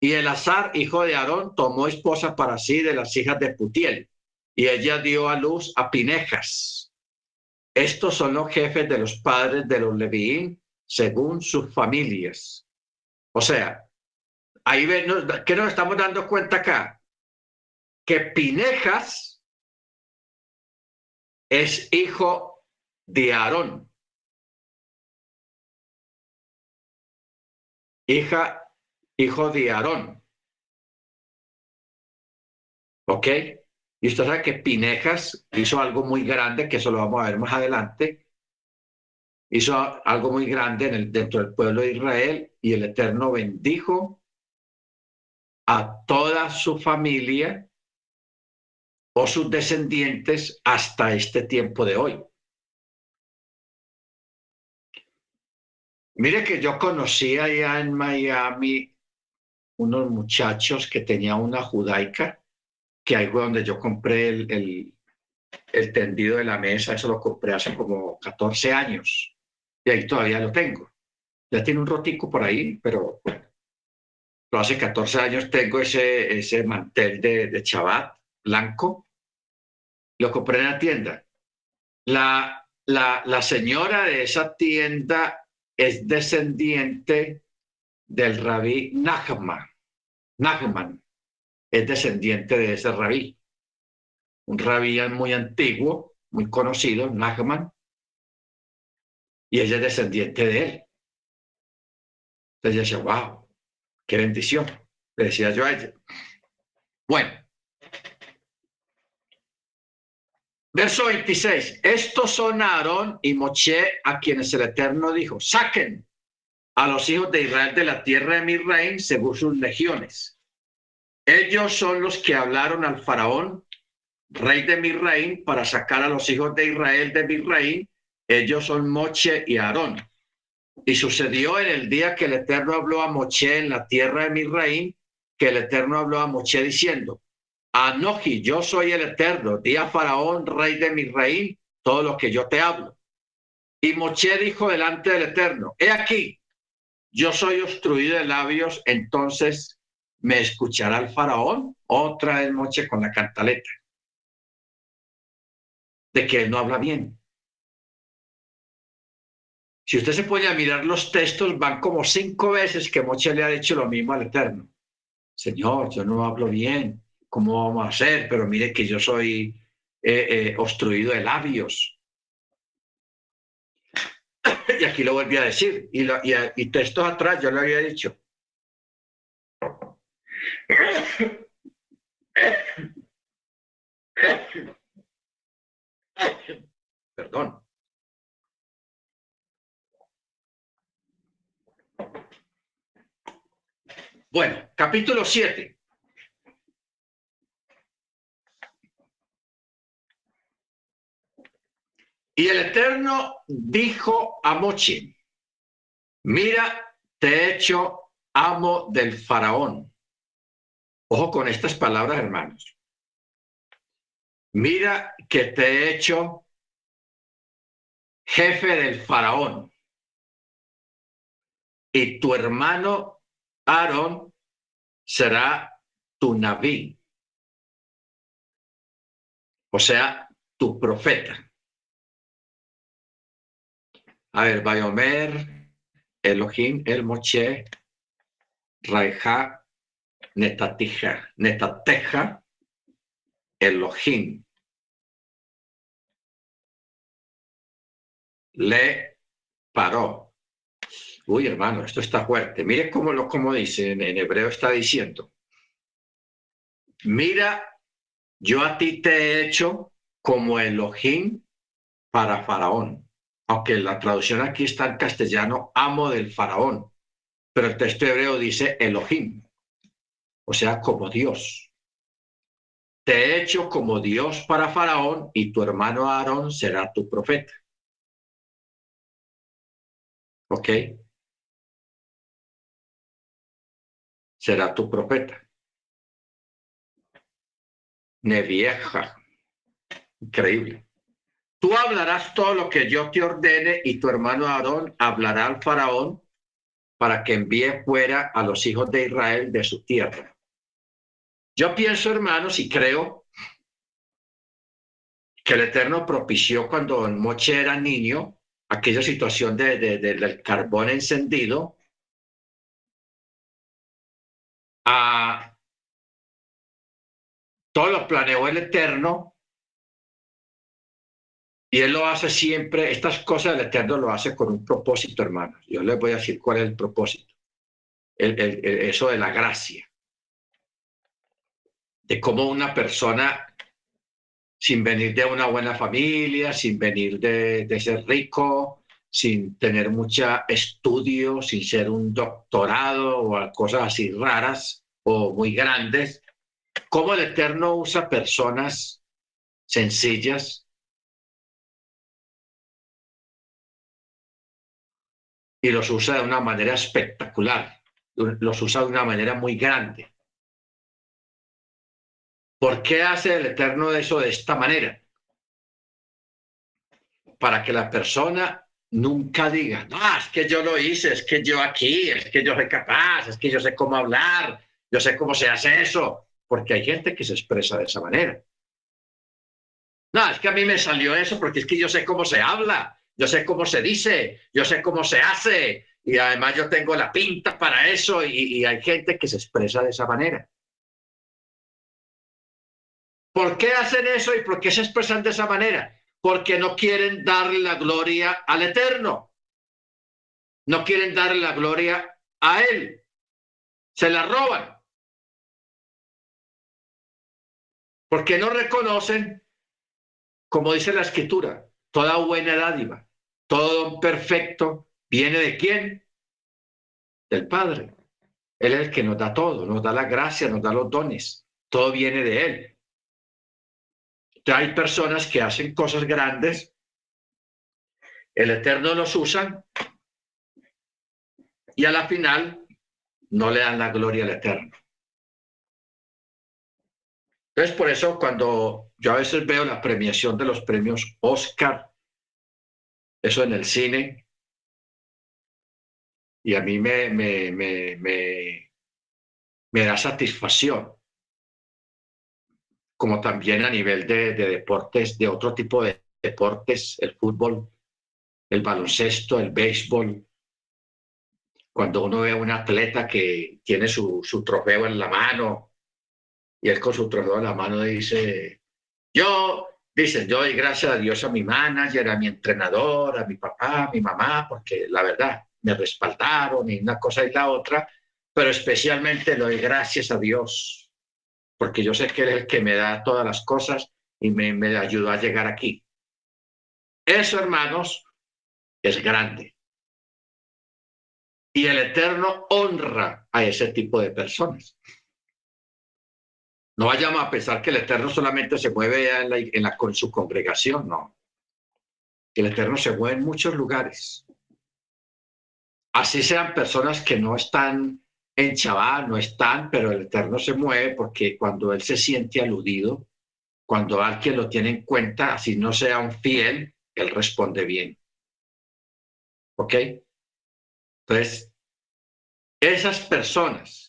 Y Elazar, hijo de Aarón, tomó esposa para sí de las hijas de Putiel, y ella dio a luz a Pinejas. Estos son los jefes de los padres de los Leviín, según sus familias. O sea, ahí ven, ¿qué nos estamos dando cuenta acá? Que Pinejas es hijo de Aarón. Hija, hijo de Aarón. ¿Ok? Y usted sabe que Pinejas hizo algo muy grande, que eso lo vamos a ver más adelante. Hizo algo muy grande en el, dentro del pueblo de Israel y el Eterno bendijo a toda su familia o sus descendientes hasta este tiempo de hoy. Mire que yo conocí allá en Miami unos muchachos que tenían una judaica, que ahí fue donde yo compré el, el, el tendido de la mesa, eso lo compré hace como 14 años, y ahí todavía lo tengo. Ya tiene un rotico por ahí, pero bueno, hace 14 años tengo ese, ese mantel de, de chabat blanco, lo compré en la tienda. La, la, la señora de esa tienda es descendiente del rabí Nachman. Nachman es descendiente de ese rabí. Un rabí muy antiguo, muy conocido, Nachman, y ella es descendiente de él. Entonces ella decía, wow, qué bendición, le decía yo a ella. Bueno, Verso 26. Estos son Aarón y Moche a quienes el Eterno dijo, saquen a los hijos de Israel de la tierra de Misraim según sus legiones. Ellos son los que hablaron al faraón, rey de Misraim, para sacar a los hijos de Israel de Misraim. Ellos son Moche y Aarón. Y sucedió en el día que el Eterno habló a Moche en la tierra de Misraim, que el Eterno habló a Moche diciendo, Anoji, yo soy el eterno, di a Faraón, rey de mi rey, todo lo que yo te hablo. Y Moche dijo delante del eterno, he aquí, yo soy obstruido de labios, entonces me escuchará el faraón, otra vez Moche con la cantaleta, de que él no habla bien. Si usted se pone a mirar los textos, van como cinco veces que Moche le ha dicho lo mismo al Eterno. Señor, yo no hablo bien, ¿cómo vamos a hacer? Pero mire que yo soy eh, eh, obstruido de labios. y aquí lo volví a decir, y, y textos atrás yo lo había dicho. Perdón. Bueno, capítulo 7. Y el Eterno dijo a Mochi, mira, te he hecho amo del faraón. Ojo con estas palabras, hermanos. Mira que te he hecho jefe del faraón. Y tu hermano Aarón será tu naví. O sea, tu profeta. A ver, Bayomer, Elohim, El Moche, Raiha, Netatija, Netateja, Elohim. Le paró. Uy, hermano, esto está fuerte. Mire cómo lo como dice en, en hebreo está diciendo. Mira, yo a ti te he hecho como Elohim para Faraón aunque la traducción aquí está en castellano, amo del faraón. pero el texto hebreo dice Elohim, o sea, como Dios. Te he hecho como Dios para Faraón y tu hermano Aarón será tu profeta. ¿Ok? Será tu profeta. Nevieja. Increíble. Tú hablarás todo lo que yo te ordene y tu hermano Aarón hablará al faraón para que envíe fuera a los hijos de Israel de su tierra. Yo pienso, hermanos, y creo que el Eterno propició cuando Moche era niño aquella situación de, del carbón encendido a todo lo planeó el Eterno y él lo hace siempre, estas cosas del Eterno lo hace con un propósito, hermanos. Yo les voy a decir cuál es el propósito. eso de la gracia. De cómo una persona, sin venir de una buena familia, sin venir de, de ser rico, sin tener mucho estudio, sin ser un doctorado o cosas así raras o muy grandes, cómo el Eterno usa personas sencillas y los usa de una manera espectacular, los usa de una manera muy grande. ¿Por qué hace el Eterno eso de esta manera? Para que la persona nunca diga, no, es que yo lo hice, es que yo aquí, es que yo soy capaz, es que yo sé cómo hablar, yo sé cómo se hace eso, porque hay gente que se expresa de esa manera. No, es que a mí me salió eso porque es que yo sé cómo se habla, yo sé cómo se dice, yo sé cómo se hace y además yo tengo la pinta para eso y, hay gente que se expresa de esa manera. ¿Por qué hacen eso y por qué se expresan de esa manera? Porque no quieren darle la gloria al Eterno. No quieren darle la gloria a Él. Se la roban. Porque no reconocen, como dice la escritura, toda buena dádiva todo perfecto viene de quién? Del Padre. Él es el que nos da todo, nos da la gracia, nos da los dones. Todo viene de Él. hay personas que hacen cosas grandes, el Eterno los usa y a la final no le dan la gloria al Eterno. Entonces, por eso cuando yo a veces veo la premiación de los premios Oscar, eso en el cine. Y a mí me, da satisfacción. Como también a nivel de, de deportes, de otro tipo de deportes, el fútbol, el baloncesto, el béisbol, cuando uno ve a un atleta que tiene su, su, trofeo en la mano y él con su trofeo en la mano dice, yo Dicen, yo doy gracias a Dios a mi manager, a mi entrenador, a mi papá, a mi mamá, porque la verdad me respaldaron y una cosa y la otra, pero especialmente le doy gracias a Dios, porque yo sé que Él es el que me da todas las cosas y me, me ayudó a llegar aquí. Eso, hermanos, es grande. Y el Eterno honra a ese tipo de personas. No vayamos a pensar que el Eterno solamente se mueve en la, con su congregación, no. El Eterno se mueve en muchos lugares. Así sean personas que no están en Chabá, no están, pero el Eterno se mueve porque cuando Él se siente aludido, cuando alguien lo tiene en cuenta, así no sea un fiel, Él responde bien. ¿Ok? Entonces, esas personas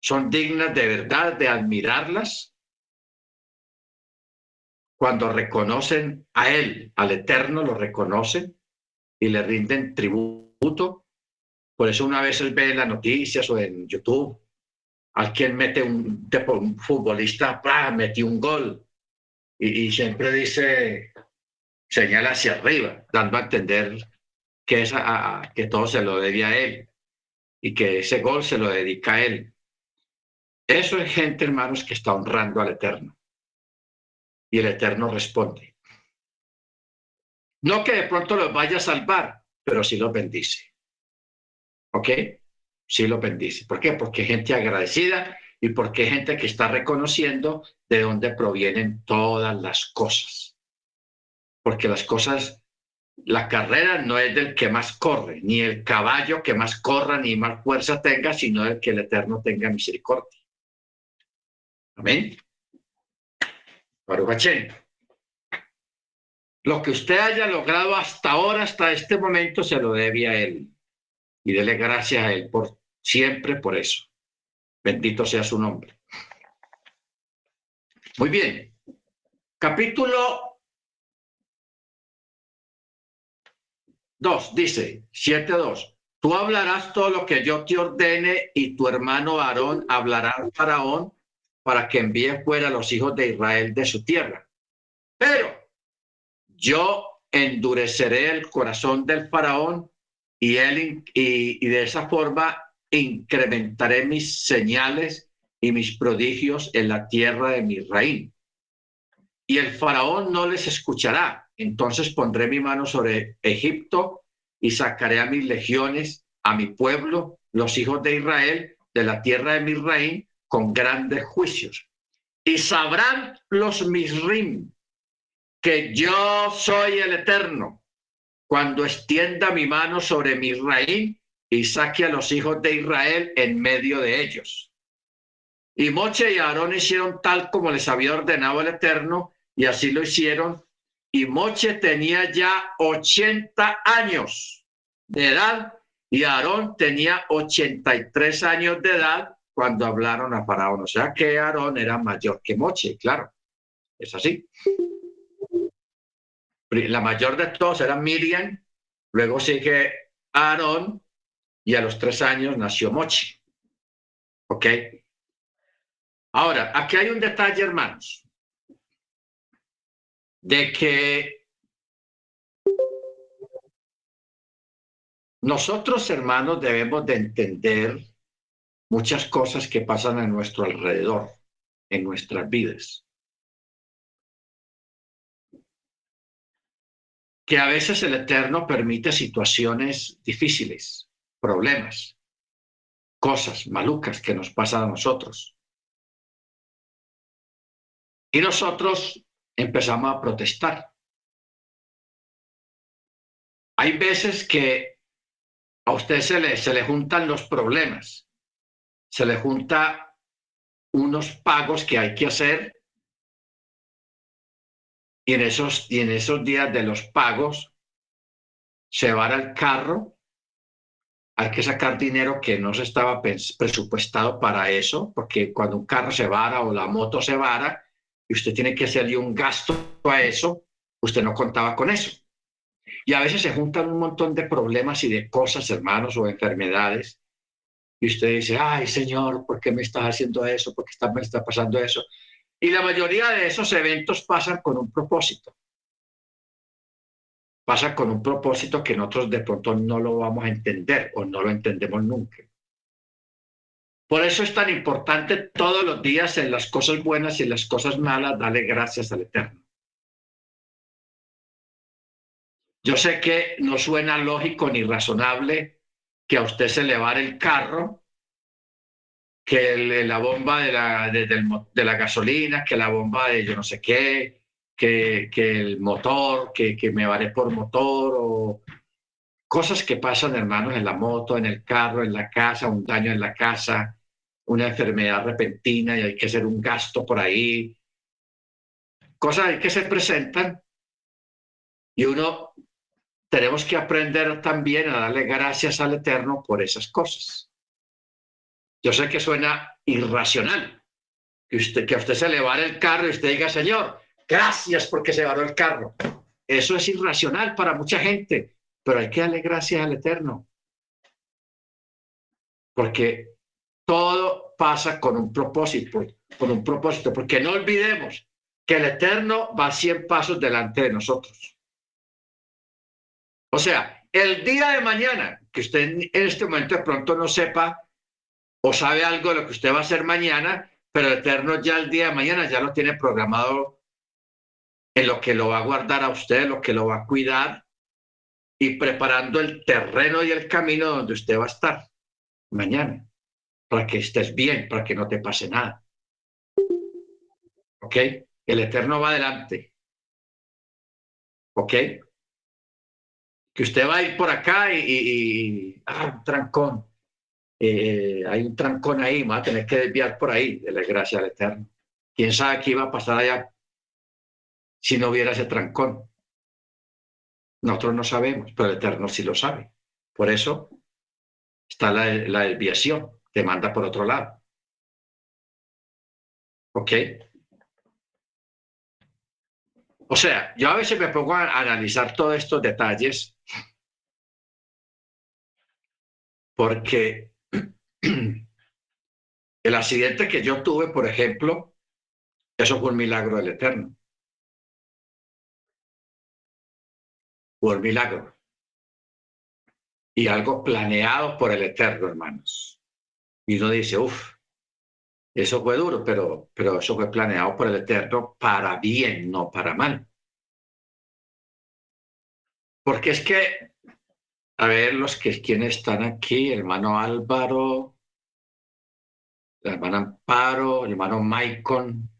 son dignas de verdad de admirarlas cuando reconocen a Él, al Eterno, lo reconocen y le rinden tributo. Por eso una vez él ve en las noticias o en YouTube, alguien mete un, un futbolista, metió un gol y, siempre dice, señala hacia arriba, dando a entender que, es que todo se lo debe a él y que ese gol se lo dedica a él. Eso es gente, hermanos, que está honrando al Eterno. Y el Eterno responde. No que de pronto los vaya a salvar, pero sí los bendice. ¿Ok? Sí lo bendice. ¿Por qué? Porque gente agradecida y porque gente que está reconociendo de dónde provienen todas las cosas. Porque las cosas, la carrera no es del que más corre, ni el caballo que más corra, ni más fuerza tenga, sino del que el Eterno tenga misericordia. Amén. Lo que usted haya logrado hasta ahora, hasta este momento, se lo debe a Él. Y dele gracias a Él por siempre por eso. Bendito sea su nombre. Muy bien. Capítulo 2 dice, 7.2. Tú hablarás todo lo que yo te ordene y tu hermano Aarón hablará al faraón para que envíe fuera a los hijos de Israel de su tierra. Pero yo endureceré el corazón del faraón y él y, de esa forma incrementaré mis señales y mis prodigios en la tierra de mi reino. Y el faraón no les escuchará. Entonces pondré mi mano sobre Egipto y sacaré a mis legiones, a mi pueblo, los hijos de Israel, de la tierra de mi reino, con grandes juicios. Y sabrán los misrim que yo soy el eterno cuando extienda mi mano sobre mi reino y saque a los hijos de Israel en medio de ellos. Y Moche y Aarón hicieron tal como les había ordenado el Eterno, y así lo hicieron. Y Moche tenía ya 80 años de edad, y Aarón tenía 83 años de edad cuando hablaron a Faraón. O sea que Aarón era mayor que Moche, claro. Es así. La mayor de todos era Miriam, luego sigue Aarón, y a los tres años nació Mochi. ¿Ok? Ahora, aquí hay un detalle, hermanos, de que nosotros, hermanos, debemos de entender muchas cosas que pasan a nuestro alrededor, en nuestras vidas. Que a veces el Eterno permite situaciones difíciles problemas, cosas malucas que nos pasan a nosotros. Y nosotros empezamos a protestar. Hay veces que a usted se le, se le juntan los problemas, se le junta unos pagos que hay que hacer y en esos, y en esos días de los pagos se va al carro hay que sacar dinero que no se estaba presupuestado para eso, porque cuando un carro se vara o la moto se vara y usted tiene que hacerle un gasto a eso, usted no contaba con eso. Y a veces se juntan un montón de problemas y de cosas, hermanos, o enfermedades, y usted dice, ay, Señor, ¿por qué me estás haciendo eso? ¿Por qué me está pasando eso? Y la mayoría de esos eventos pasan con un propósito pasa con un propósito que nosotros de pronto no lo vamos a entender o no lo entendemos nunca. Por eso es tan importante todos los días en las cosas buenas y en las cosas malas darle gracias al Eterno. Yo sé que no suena lógico ni razonable que a usted se le va el carro, que la bomba de la, de la gasolina, que la bomba de yo no sé qué, que, el motor, que, que me vale por motor o cosas que pasan, hermanos, en la moto, en el carro, en la casa, un daño en la casa, una enfermedad repentina y hay que hacer un gasto por ahí. Cosas que se presentan y uno tenemos que aprender también a darle gracias al Eterno por esas cosas. Yo sé que suena irracional, que, usted, que usted se le el carro y usted diga, Señor, Gracias porque se varó el carro. Eso es irracional para mucha gente, pero hay que darle gracias al Eterno. Porque todo pasa con un propósito, con un propósito, porque no olvidemos que el Eterno va 100 pasos delante de nosotros. O sea, el día de mañana, que usted en este momento de pronto no sepa o sabe algo de lo que usted va a hacer mañana, pero el Eterno ya el día de mañana ya lo tiene programado en lo que lo va a guardar a usted, lo que lo va a cuidar. y preparando el terreno y el camino donde usted va a estar mañana, para que estés bien, para que no te pase nada. ¿Ok? El Eterno va adelante. ¿Ok? Que usted va a ir por acá y, ah, un trancón. Eh, hay un trancón ahí, va a tener que desviar por ahí, de la gracia al Eterno. ¿Quién sabe qué iba a pasar allá si no hubiera ese trancón? Nosotros no sabemos, pero el Eterno sí lo sabe. Por eso está la, la desviación, te manda por otro lado. ¿Ok? O sea, yo a veces me pongo a analizar todos estos detalles porque el accidente que yo tuve, por ejemplo, eso fue un milagro del Eterno. Fue un milagro. Y algo planeado por el Eterno, hermanos. Y uno dice, uff, eso fue duro, pero, pero eso fue planeado por el Eterno para bien, no para mal. Porque es que, a ver, los que quienes están aquí, hermano Álvaro, la hermana Amparo, el hermano Maicon.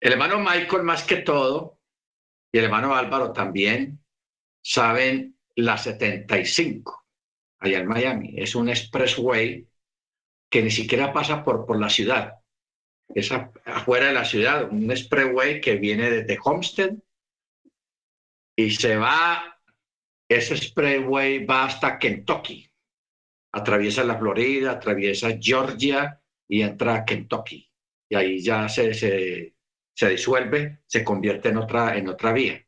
El hermano Michael más que todo, y el hermano Álvaro también, saben la 75 allá en Miami. Es un expressway que ni siquiera pasa por, por la ciudad. Es afuera de la ciudad, un expressway que viene desde Homestead y se va, ese expressway va hasta Kentucky. Atraviesa la Florida, atraviesa Georgia y entra a Kentucky. Y ahí ya se, se, se disuelve, se convierte en otra, en otra vía.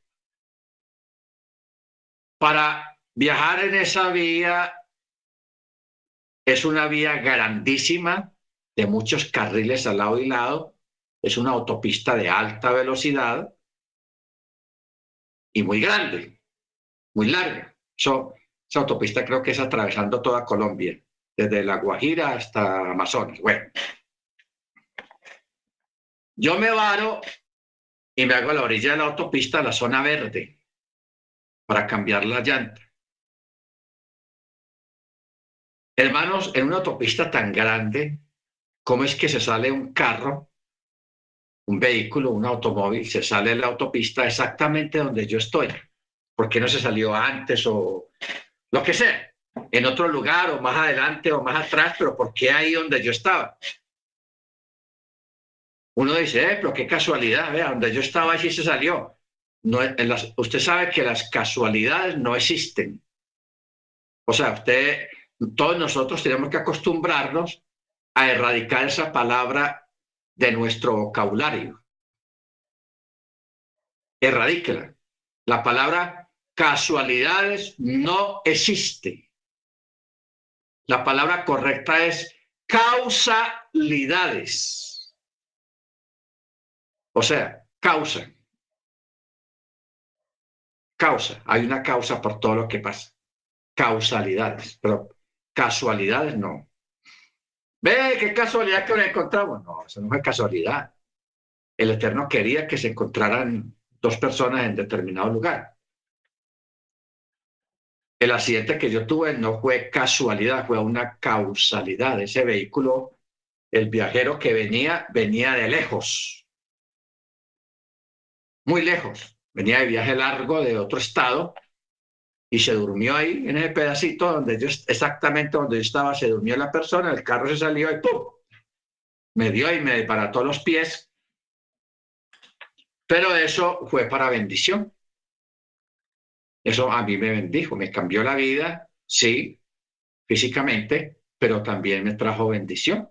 Para viajar en esa vía es una vía grandísima de muchos carriles al lado y lado. Es una autopista de alta velocidad y muy grande, muy larga. esa autopista creo que es atravesando toda Colombia, desde La Guajira hasta Amazonas. Bueno, yo me varo y me hago a la orilla de la autopista, la zona verde, para cambiar la llanta. Hermanos, en una autopista tan grande, ¿cómo es que se sale un carro, un vehículo, un automóvil, se sale de la autopista exactamente donde yo estoy? ¿Por qué no se salió antes o lo que sea? En otro lugar o más adelante o más atrás, pero ¿por qué ahí donde yo estaba? Uno dice, eh, pero qué casualidad, vea, donde yo estaba allí se salió. No, usted sabe que las casualidades no existen. O sea, usted todos nosotros tenemos que acostumbrarnos a erradicar esa palabra de nuestro vocabulario. Erradíquela. La palabra casualidades no existe. La palabra correcta es causalidades. O sea, causa. Causa. Hay una causa por todo lo que pasa. Causalidades. Pero Casualidades no. Ve, qué casualidad que nos encontramos. No, eso no fue casualidad. El Eterno quería que se encontraran dos personas en determinado lugar. El accidente que yo tuve no fue casualidad, fue una causalidad. Ese vehículo, el viajero que venía, venía de lejos, muy lejos. Venía de viaje largo de otro estado y se durmió ahí en ese pedacito donde yo, exactamente donde yo estaba, se durmió la persona, el carro se salió y ¡pum! Me dio y me desbarató los pies. Pero eso fue para bendición. Eso a mí me bendijo, me cambió la vida, sí, físicamente, pero también me trajo bendición.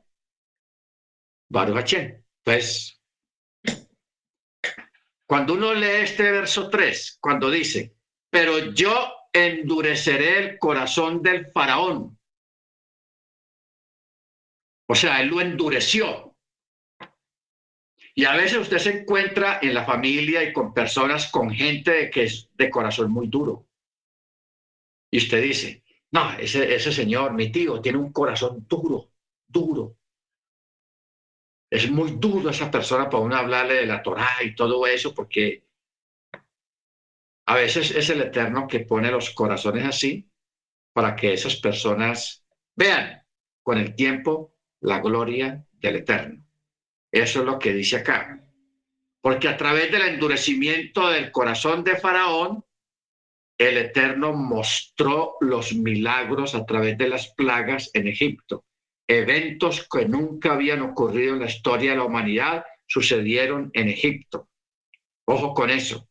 Baruch Pues, cuando uno lee este verso 3, cuando dice, pero yo endureceré el corazón del faraón. O sea, él lo endureció. Y a veces usted se encuentra en la familia y con personas, con gente que es de corazón muy duro. Y usted dice, no, ese, ese señor, mi tío, tiene un corazón duro, duro. Es muy duro esa persona para uno hablarle de la Torah y todo eso, porque a veces es el Eterno que pone los corazones así para que esas personas vean con el tiempo la gloria del Eterno. Eso es lo que dice acá. Porque a través del endurecimiento del corazón de Faraón, el Eterno mostró los milagros a través de las plagas en Egipto. Eventos que nunca habían ocurrido en la historia de la humanidad sucedieron en Egipto. Ojo con eso.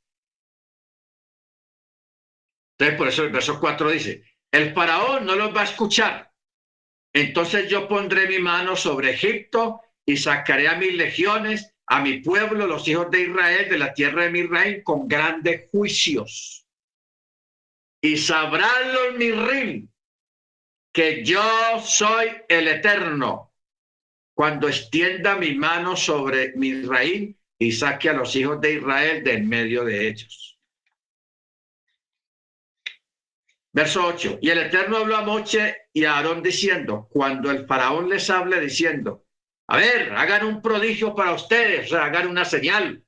Entonces, por eso el verso 4 dice, el faraón no los va a escuchar. Entonces yo pondré mi mano sobre Egipto y sacaré a mis legiones, a mi pueblo, los hijos de Israel, de la tierra de mi reino, con grandes juicios. Y sabrán los mirrim que yo soy el eterno cuando extienda mi mano sobre mi Israel y saque a los hijos de Israel del medio de ellos. Verso 8. Y el Eterno habló a Moche y a Aarón diciendo, cuando el faraón les hable diciendo, a ver, hagan un prodigio para ustedes, hagan una señal.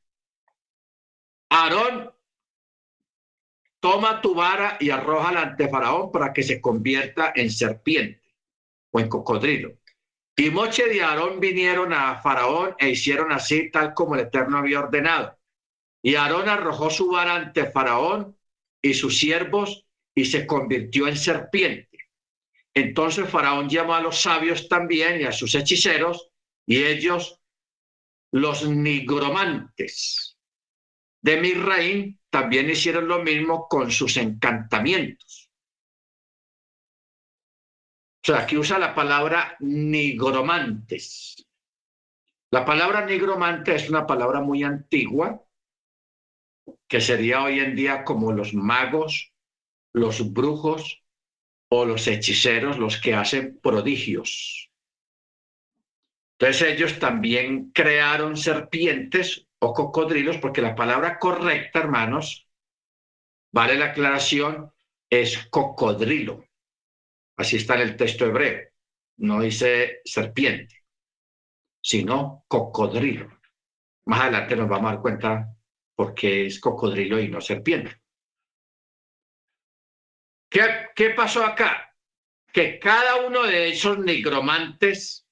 Aarón, toma tu vara y arrójala ante faraón para que se convierta en serpiente o en cocodrilo. Y Moche y Aarón vinieron a Faraón e hicieron así tal como el Eterno había ordenado. Y Aarón arrojó su vara ante Faraón y sus siervos y se convirtió en serpiente. Entonces Faraón llamó a los sabios también y a sus hechiceros y ellos, los nigromantes de Misraín, también hicieron lo mismo con sus encantamientos. O sea, aquí usa la palabra nigromantes. La palabra nigromante es una palabra muy antigua, que sería hoy en día como los magos, los brujos o los hechiceros, los que hacen prodigios. Entonces ellos también crearon serpientes o cocodrilos, porque la palabra correcta, hermanos, vale la aclaración, es cocodrilo. Así está en el texto hebreo. No dice serpiente, sino cocodrilo. Más adelante nos vamos a dar cuenta por qué es cocodrilo y no serpiente. ¿Qué, pasó acá? Que cada uno de esos nigromantes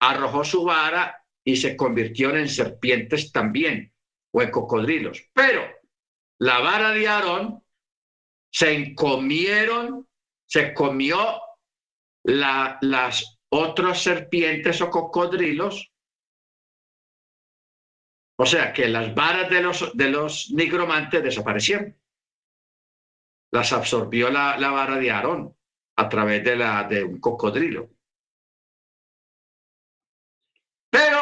arrojó su vara y se convirtieron en serpientes también o en cocodrilos. Pero la vara de Aarón se encomieron, se comió la, las otras serpientes o cocodrilos. O sea que las varas de los, de los nigromantes desaparecieron. Las absorbió la, la vara de Aarón a través de, la, de un cocodrilo. Pero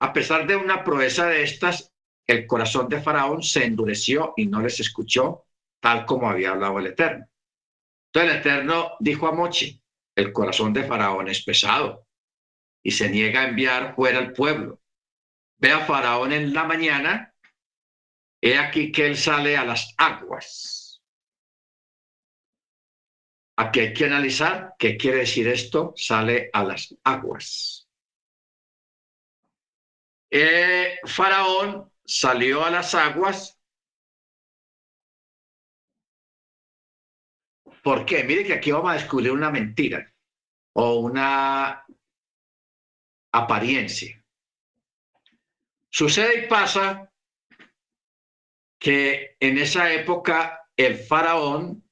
a pesar de una proeza de estas, el corazón de Faraón se endureció y no les escuchó tal como había hablado el Eterno. Entonces el Eterno dijo a Mochi, el corazón de Faraón es pesado y se niega a enviar fuera al pueblo. Ve a Faraón en la mañana, he aquí que él sale a las aguas. Aquí hay que analizar qué quiere decir esto, sale a las aguas. Eh, Faraón salió a las aguas. ¿Por qué? Mire que aquí vamos a descubrir una mentira o una apariencia. Sucede y pasa que en esa época el faraón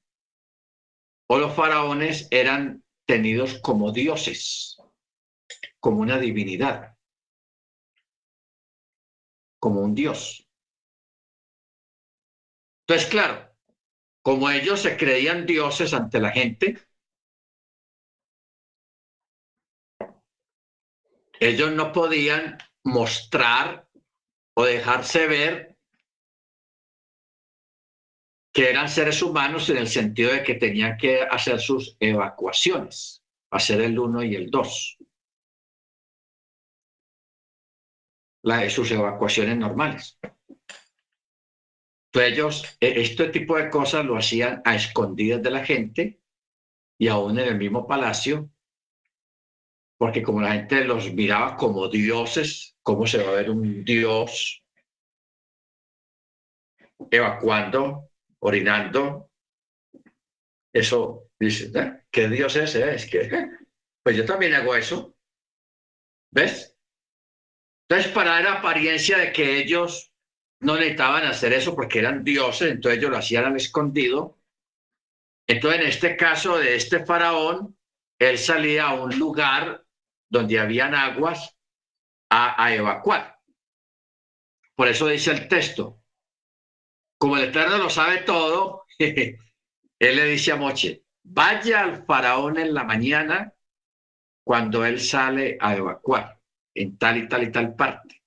o los faraones eran tenidos como dioses, como una divinidad, como un dios. Entonces, claro, como ellos se creían dioses ante la gente, ellos no podían mostrar o dejarse ver que eran seres humanos en el sentido de que tenían que hacer sus evacuaciones, hacer el uno y el dos. La, sus evacuaciones normales. Entonces ellos, este tipo de cosas lo hacían a escondidas de la gente y aún en el mismo palacio, porque como la gente los miraba como dioses, ¿cómo se va a ver un dios evacuando orinando, eso dice, ¿eh? ¿qué Dios es? ese? Es que, pues yo también hago eso. ¿Ves? Entonces, para dar apariencia de que ellos no necesitaban hacer eso porque eran dioses, entonces ellos lo hacían escondido. Entonces, en este caso de este faraón, él salía a un lugar donde habían aguas a evacuar. Por eso dice el texto, como el Eterno lo sabe todo, él le dice a Moche, vaya al faraón en la mañana cuando él sale a evacuar en tal y tal y tal parte.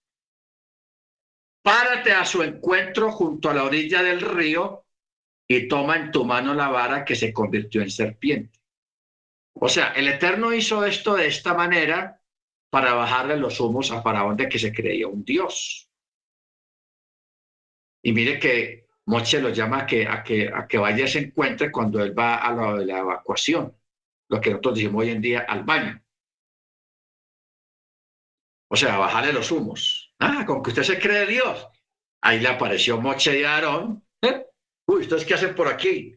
Párate a su encuentro junto a la orilla del río y toma en tu mano la vara que se convirtió en serpiente. O sea, el Eterno hizo esto de esta manera para bajarle los humos a Faraón de que se creía un Dios. Y mire que Moche lo llama a que, a que, a que vaya y se encuentre cuando él va a la, la evacuación, lo que nosotros decimos hoy en día al baño. O sea, bajarle los humos. Ah, con que usted se cree Dios. Ahí le apareció Moche y Aarón. ¿Eh? Uy, ¿ustedes qué hacen por aquí?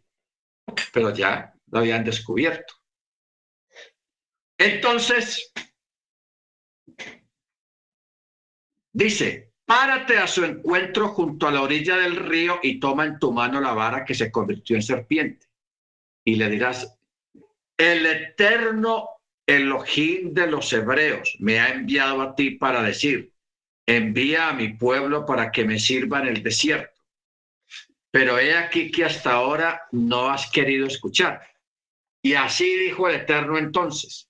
Pero ya lo habían descubierto. Entonces, dice, párate a su encuentro junto a la orilla del río y toma en tu mano la vara que se convirtió en serpiente. Y le dirás, el eterno Elohim de los hebreos me ha enviado a ti para decir, envía a mi pueblo para que me sirva en el desierto. Pero he aquí que hasta ahora no has querido escuchar. Y así dijo el Eterno entonces,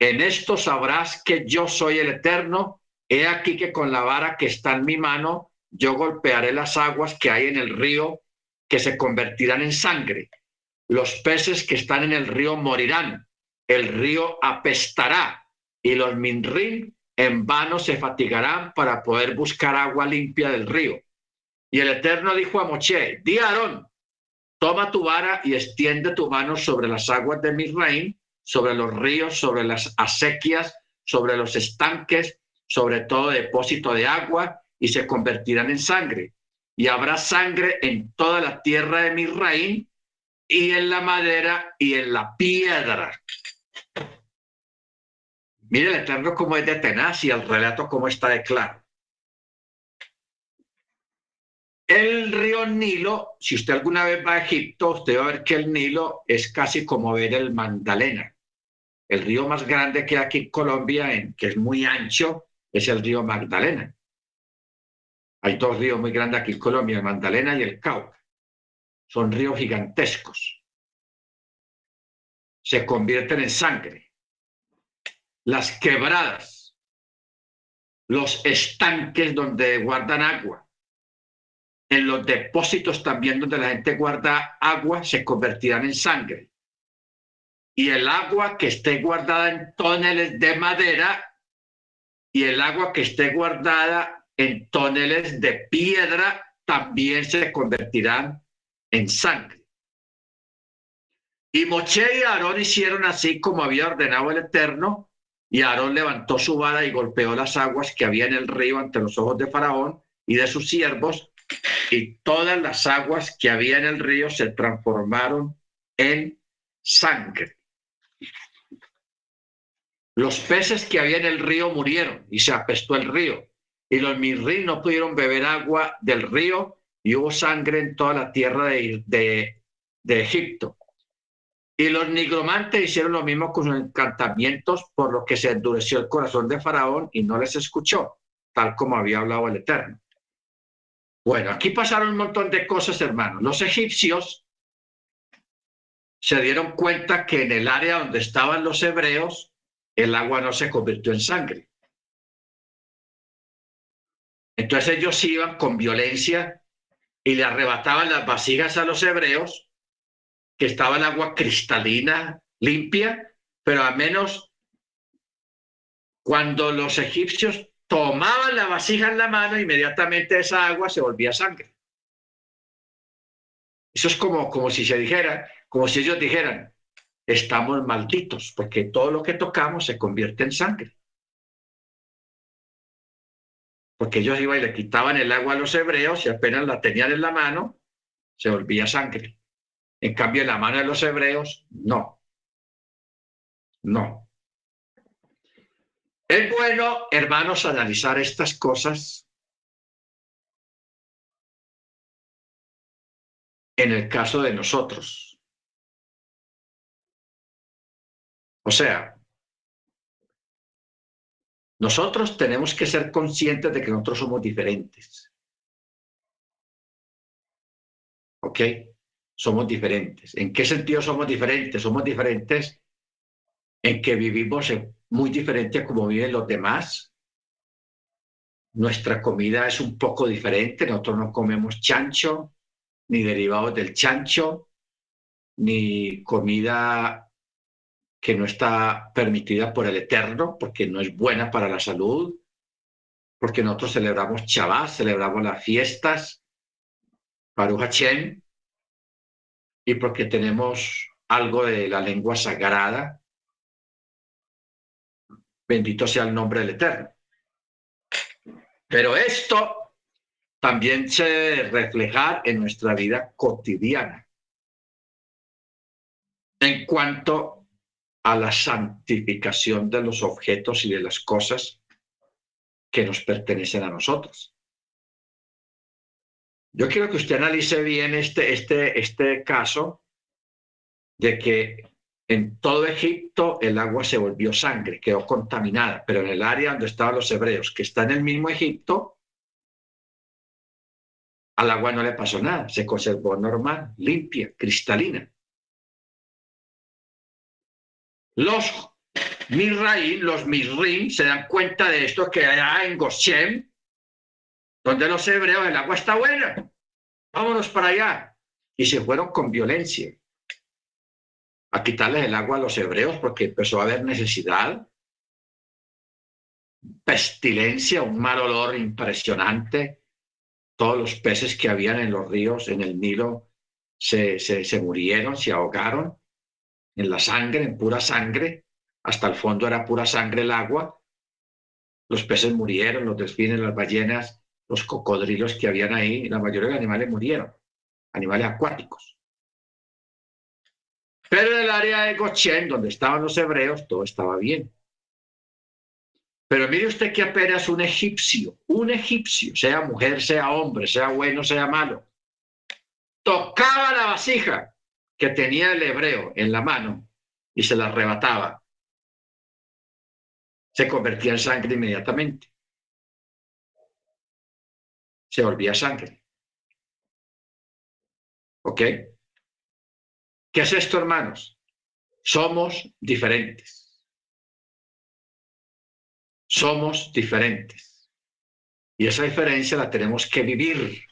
en esto sabrás que yo soy el Eterno, he aquí que con la vara que está en mi mano, yo golpearé las aguas que hay en el río, que se convertirán en sangre. Los peces que están en el río morirán el río apestará y los minrin en vano se fatigarán para poder buscar agua limpia del río. Y el Eterno dijo a Moche, di a Aarón, toma tu vara y extiende tu mano sobre las aguas de Misraim, sobre los ríos, sobre las acequias, sobre los estanques, sobre todo depósito de agua, y se convertirán en sangre. Y habrá sangre en toda la tierra de Misraim, y en la madera y en la piedra. Mire el Eterno cómo es de tenaz y el relato cómo está de claro. El río Nilo, si usted alguna vez va a Egipto, usted va a ver que el Nilo es casi como ver el Magdalena. El río más grande que hay aquí en Colombia, en, que es muy ancho, es el río Magdalena. Hay dos ríos muy grandes aquí en Colombia, el Magdalena y el Cauca. Son ríos gigantescos. Se convierten en sangre las quebradas, los estanques donde guardan agua, en los depósitos también donde la gente guarda agua, se convertirán en sangre. Y el agua que esté guardada en tóneles de madera y el agua que esté guardada en tóneles de piedra también se convertirán en sangre. Y Moche y Aarón hicieron así como había ordenado el Eterno, y Aarón levantó su vara y golpeó las aguas que había en el río ante los ojos de Faraón y de sus siervos, y todas las aguas que había en el río se transformaron en sangre. Los peces que había en el río murieron y se apestó el río, y los mirrí no pudieron beber agua del río, y hubo sangre en toda la tierra de, de, de Egipto. Y los nigromantes hicieron lo mismo con sus encantamientos, por lo que se endureció el corazón de Faraón y no les escuchó, tal como había hablado el Eterno. Bueno, aquí pasaron un montón de cosas, hermanos. Los egipcios se dieron cuenta que en el área donde estaban los hebreos, el agua no se convirtió en sangre. Entonces ellos iban con violencia y le arrebataban las vasijas a los hebreos que estaba el agua cristalina, limpia, pero al menos cuando los egipcios tomaban la vasija en la mano, inmediatamente esa agua se volvía sangre. Eso es como, como si se dijera, como si ellos dijeran, estamos malditos, porque todo lo que tocamos se convierte en sangre. Porque ellos iban y le quitaban el agua a los hebreos y apenas la tenían en la mano, se volvía sangre. En cambio, en la mano de los hebreos, no. No. Es bueno, hermanos, analizar estas cosas en el caso de nosotros. O sea, nosotros tenemos que ser conscientes de que nosotros somos diferentes. ¿Ok? Somos diferentes. ¿En qué sentido somos diferentes? Somos diferentes en que vivimos muy diferente a como viven los demás. Nuestra comida es un poco diferente. Nosotros no comemos chancho, ni derivados del chancho, ni comida que no está permitida por el Eterno, porque no es buena para la salud, porque nosotros celebramos Shabbat, celebramos las fiestas, Baruch Hashem, y porque tenemos algo de la lengua sagrada. Bendito sea el nombre del Eterno. Pero esto también se debe en nuestra vida cotidiana. En cuanto a la santificación de los objetos y de las cosas que nos pertenecen a nosotros. Yo quiero que usted analice bien este, este, este caso de que en todo Egipto el agua se volvió sangre, quedó contaminada, pero en el área donde estaban los hebreos, que está en el mismo Egipto, al agua no le pasó nada, se conservó normal, limpia, cristalina. Los Misraim, los Misrim, se dan cuenta de esto que allá en Goshen, donde los hebreos, el agua está buena, vámonos para allá. Y se fueron con violencia a quitarles el agua a los hebreos porque empezó a haber necesidad, pestilencia, un mal olor impresionante. Todos los peces que habían en los ríos, en el Nilo, se, se, se murieron, se ahogaron en la sangre, en pura sangre. Hasta el fondo era pura sangre el agua. Los peces murieron, los delfines, las ballenas los cocodrilos que habían ahí, la mayoría de animales murieron, animales acuáticos. Pero en el área de Goshen, donde estaban los hebreos, todo estaba bien. Pero mire usted que apenas un egipcio, un egipcio, sea mujer, sea hombre, sea bueno, sea malo, tocaba la vasija que tenía el hebreo en la mano y se la arrebataba. Se convertía en sangre inmediatamente se volvía sangre. ¿Ok? ¿Qué es esto, hermanos? Somos diferentes. Somos diferentes. Y esa diferencia la tenemos que vivir.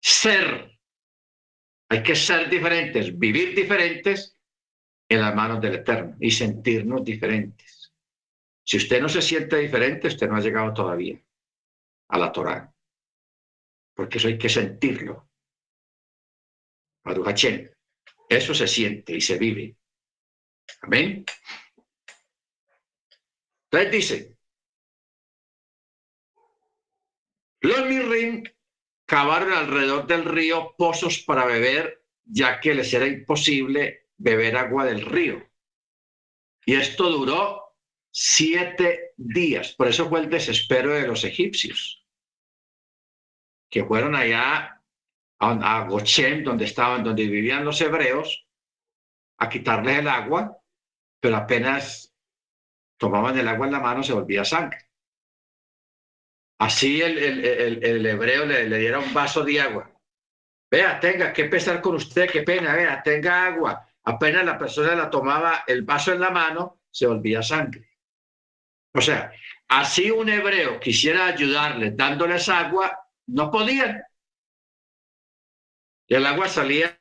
Ser. Hay que ser diferentes, vivir diferentes en las manos del Eterno y sentirnos diferentes. Si usted no se siente diferente, usted no ha llegado todavía a la Torah porque eso hay que sentirlo. Eso se siente y se vive. Amén. Entonces dice, los Mirrim cavaron alrededor del río pozos para beber, ya que les era imposible beber agua del río. Y esto duró siete días. Por eso fue el desespero de los egipcios que fueron allá a, a donde estaban, donde vivían los hebreos, a quitarles el agua, pero apenas tomaban el agua en la mano se volvía sangre. Así el, el, el, hebreo le, diera un vaso de agua. Vea, tenga que pesar con usted, qué pena, vea, tenga agua. Apenas la persona la tomaba el vaso en la mano, se volvía sangre. O sea, así un hebreo quisiera ayudarle dándoles agua, no podían. El agua salía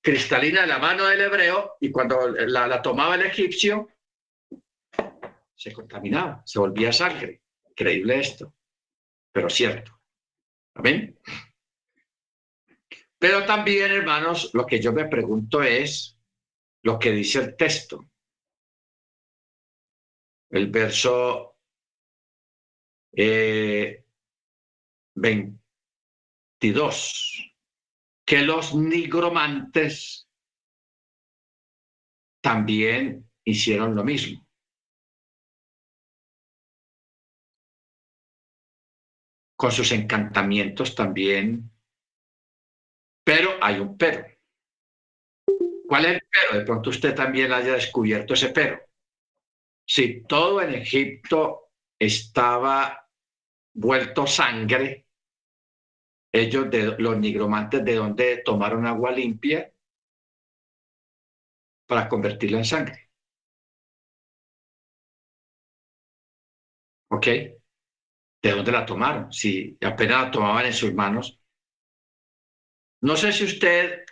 cristalina de la mano del hebreo y cuando la, tomaba el egipcio, se contaminaba, se volvía sangre. Increíble esto, pero cierto. Amén. Pero también, hermanos, lo que yo me pregunto es lo que dice el texto. El verso eh, 22. que los nigromantes también hicieron lo mismo. Con sus encantamientos también. Pero hay un pero. ¿Cuál es el pero? De pronto usted también haya descubierto ese pero. Si todo en Egipto estaba vuelto sangre, ellos, de, los nigromantes, ¿de dónde tomaron agua limpia para convertirla en sangre? ¿Ok? ¿De dónde la tomaron? Si apenas la tomaban en sus manos. No sé si usted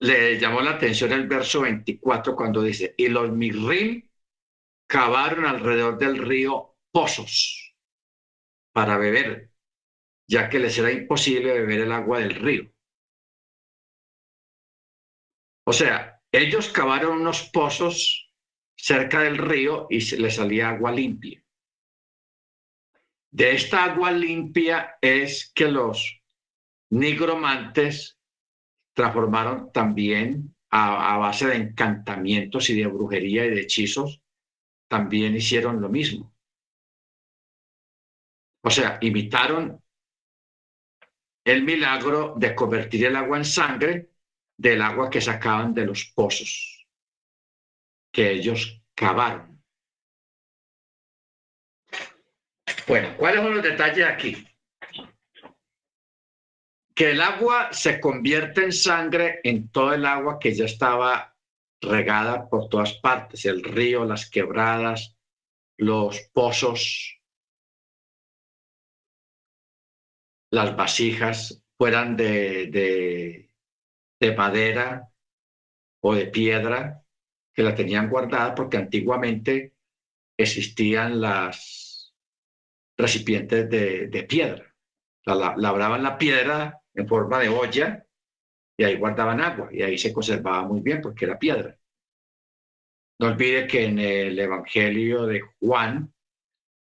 le llamó la atención el verso 24 cuando dice, y los mirrim cavaron alrededor del río pozos para beber, ya que les era imposible beber el agua del río. O sea, ellos cavaron unos pozos cerca del río y les salía agua limpia. De esta agua limpia es que los nigromantes transformaron también a, a, base de encantamientos y de brujería y de hechizos, también hicieron lo mismo. O sea, imitaron el milagro de convertir el agua en sangre del agua que sacaban de los pozos que ellos cavaron. Bueno, ¿cuáles son los detalles aquí? Que el agua se convierte en sangre en todo el agua que ya estaba regada por todas partes, el río, las quebradas, los pozos, las vasijas fueran de, de, de madera o de piedra, que la tenían guardada porque antiguamente existían las recipientes de, piedra. La, labraban la piedra en forma de olla y ahí guardaban agua y ahí se conservaba muy bien porque era piedra. No olvide que en el Evangelio de Juan,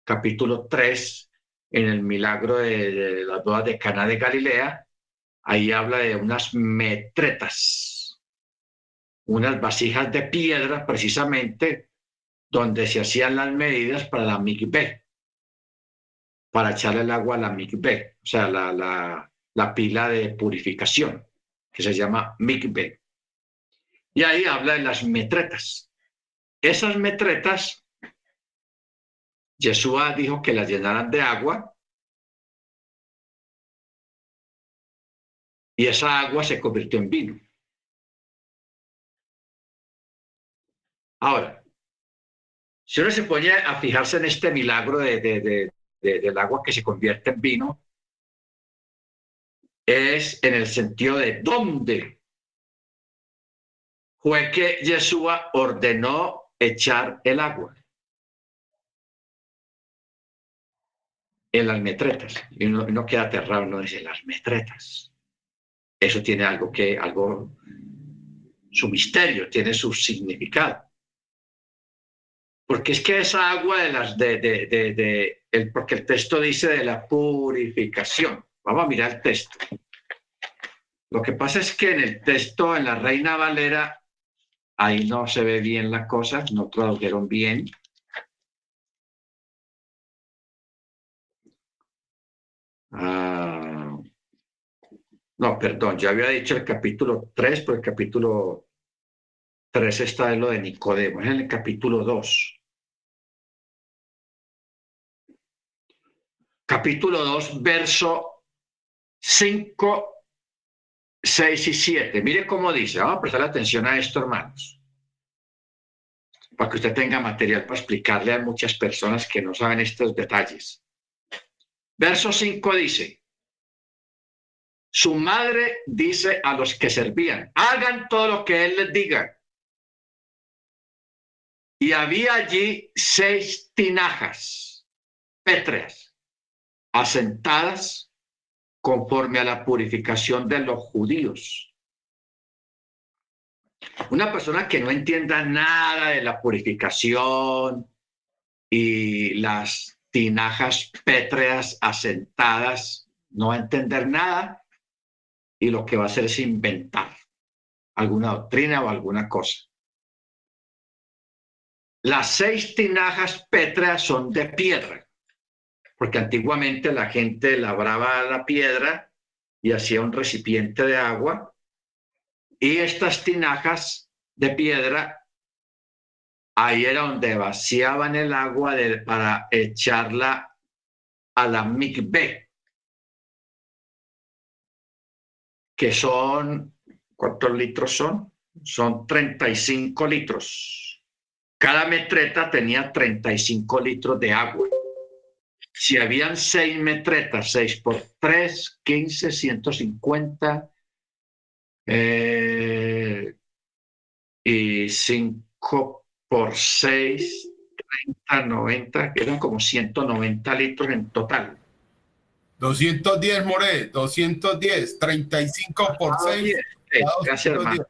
capítulo 3, en el milagro de, de las bodas de Cana de Galilea, ahí habla de unas metretas, unas vasijas de piedra precisamente donde se hacían las medidas para la mikveh, para echarle el agua a la mikveh, o sea, la, la, la pila de purificación, que se llama mikveh. Y ahí habla de las metretas. Esas metretas Yeshua dijo que las llenaran de agua y esa agua se convirtió en vino. Ahora, si uno se pone a fijarse en este milagro de, de, de, del agua que se convierte en vino, es en el sentido de dónde fue que Yeshua ordenó echar el agua. en las metretas. Y uno, queda aterrado, uno dice, las metretas. Eso tiene algo que, algo, su misterio, tiene su significado. Porque es que esa agua de las, de, de, de, el, porque el texto dice de la purificación. Vamos a mirar el texto. Lo que pasa es que en el texto, en la Reina Valera, ahí no se ve bien la cosa, no tradujeron bien. Ah, no, perdón, ya había dicho el capítulo 3, pero el capítulo 3 está en lo de Nicodemo, es en el capítulo 2. Capítulo 2, verso 5, 6 y 7. Mire cómo dice, vamos a prestar atención a esto, hermanos, para que usted tenga material para explicarle a muchas personas que no saben estos detalles. Verso 5 dice, su madre dice a los que servían, hagan todo lo que él les diga. Y había allí seis tinajas pétreas asentadas conforme a la purificación de los judíos. Una persona que no entienda nada de la purificación y las tinajas pétreas asentadas, no va a entender nada y lo que va a hacer es inventar alguna doctrina o alguna cosa. Las seis tinajas pétreas son de piedra, porque antiguamente la gente labraba la piedra y hacía un recipiente de agua y estas tinajas de piedra ahí era donde vaciaban el agua para echarla a la mikveh, que son, ¿cuántos litros son? Son 35 litros. Cada metretas tenía 35 litros de agua. Si habían seis metretas, 6 por 3, 15, 150, eh, y 5 por 6, 30, 90, eran como 190 litros en total. 210, More, 210, 35 por 6. Ah, gracias, hermano.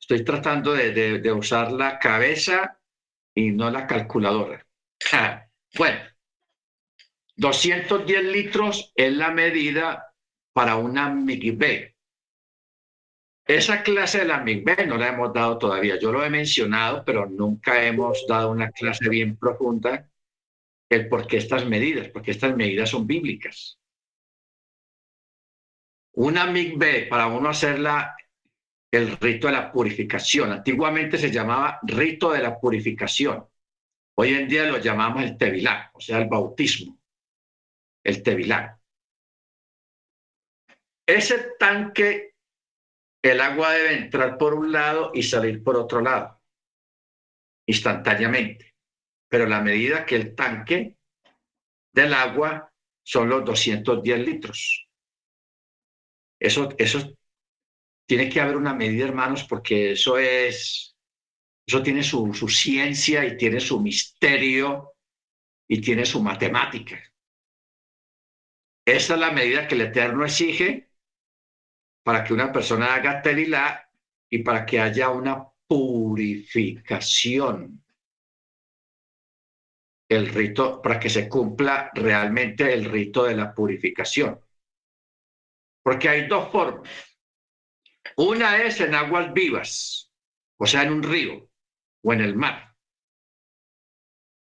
Estoy tratando de, de, de, usar la cabeza y no la calculadora. Bueno, 210 litros es la medida para una MIGB. Esa clase de la MIGB no la hemos dado todavía. Yo lo he mencionado, pero nunca hemos dado una clase bien profunda el por qué estas medidas, porque estas medidas son bíblicas. Una MIGB, para uno hacerla, el rito de la purificación. Antiguamente se llamaba rito de la purificación. Hoy en día lo llamamos el tevilá, o sea, el bautismo. El tevilá. Ese tanque el agua debe entrar por un lado y salir por otro lado, instantáneamente. Pero la medida que el tanque del agua son los 210 litros. Eso, eso tiene que haber una medida, hermanos, porque eso es, eso tiene su, ciencia y tiene su misterio y tiene su matemática. Esa es la medida que el Eterno exige para que una persona haga terilá y para que haya una purificación. El rito, para que se cumpla realmente el rito de la purificación. Porque hay dos formas. Una es en aguas vivas, o sea, en un río o en el mar.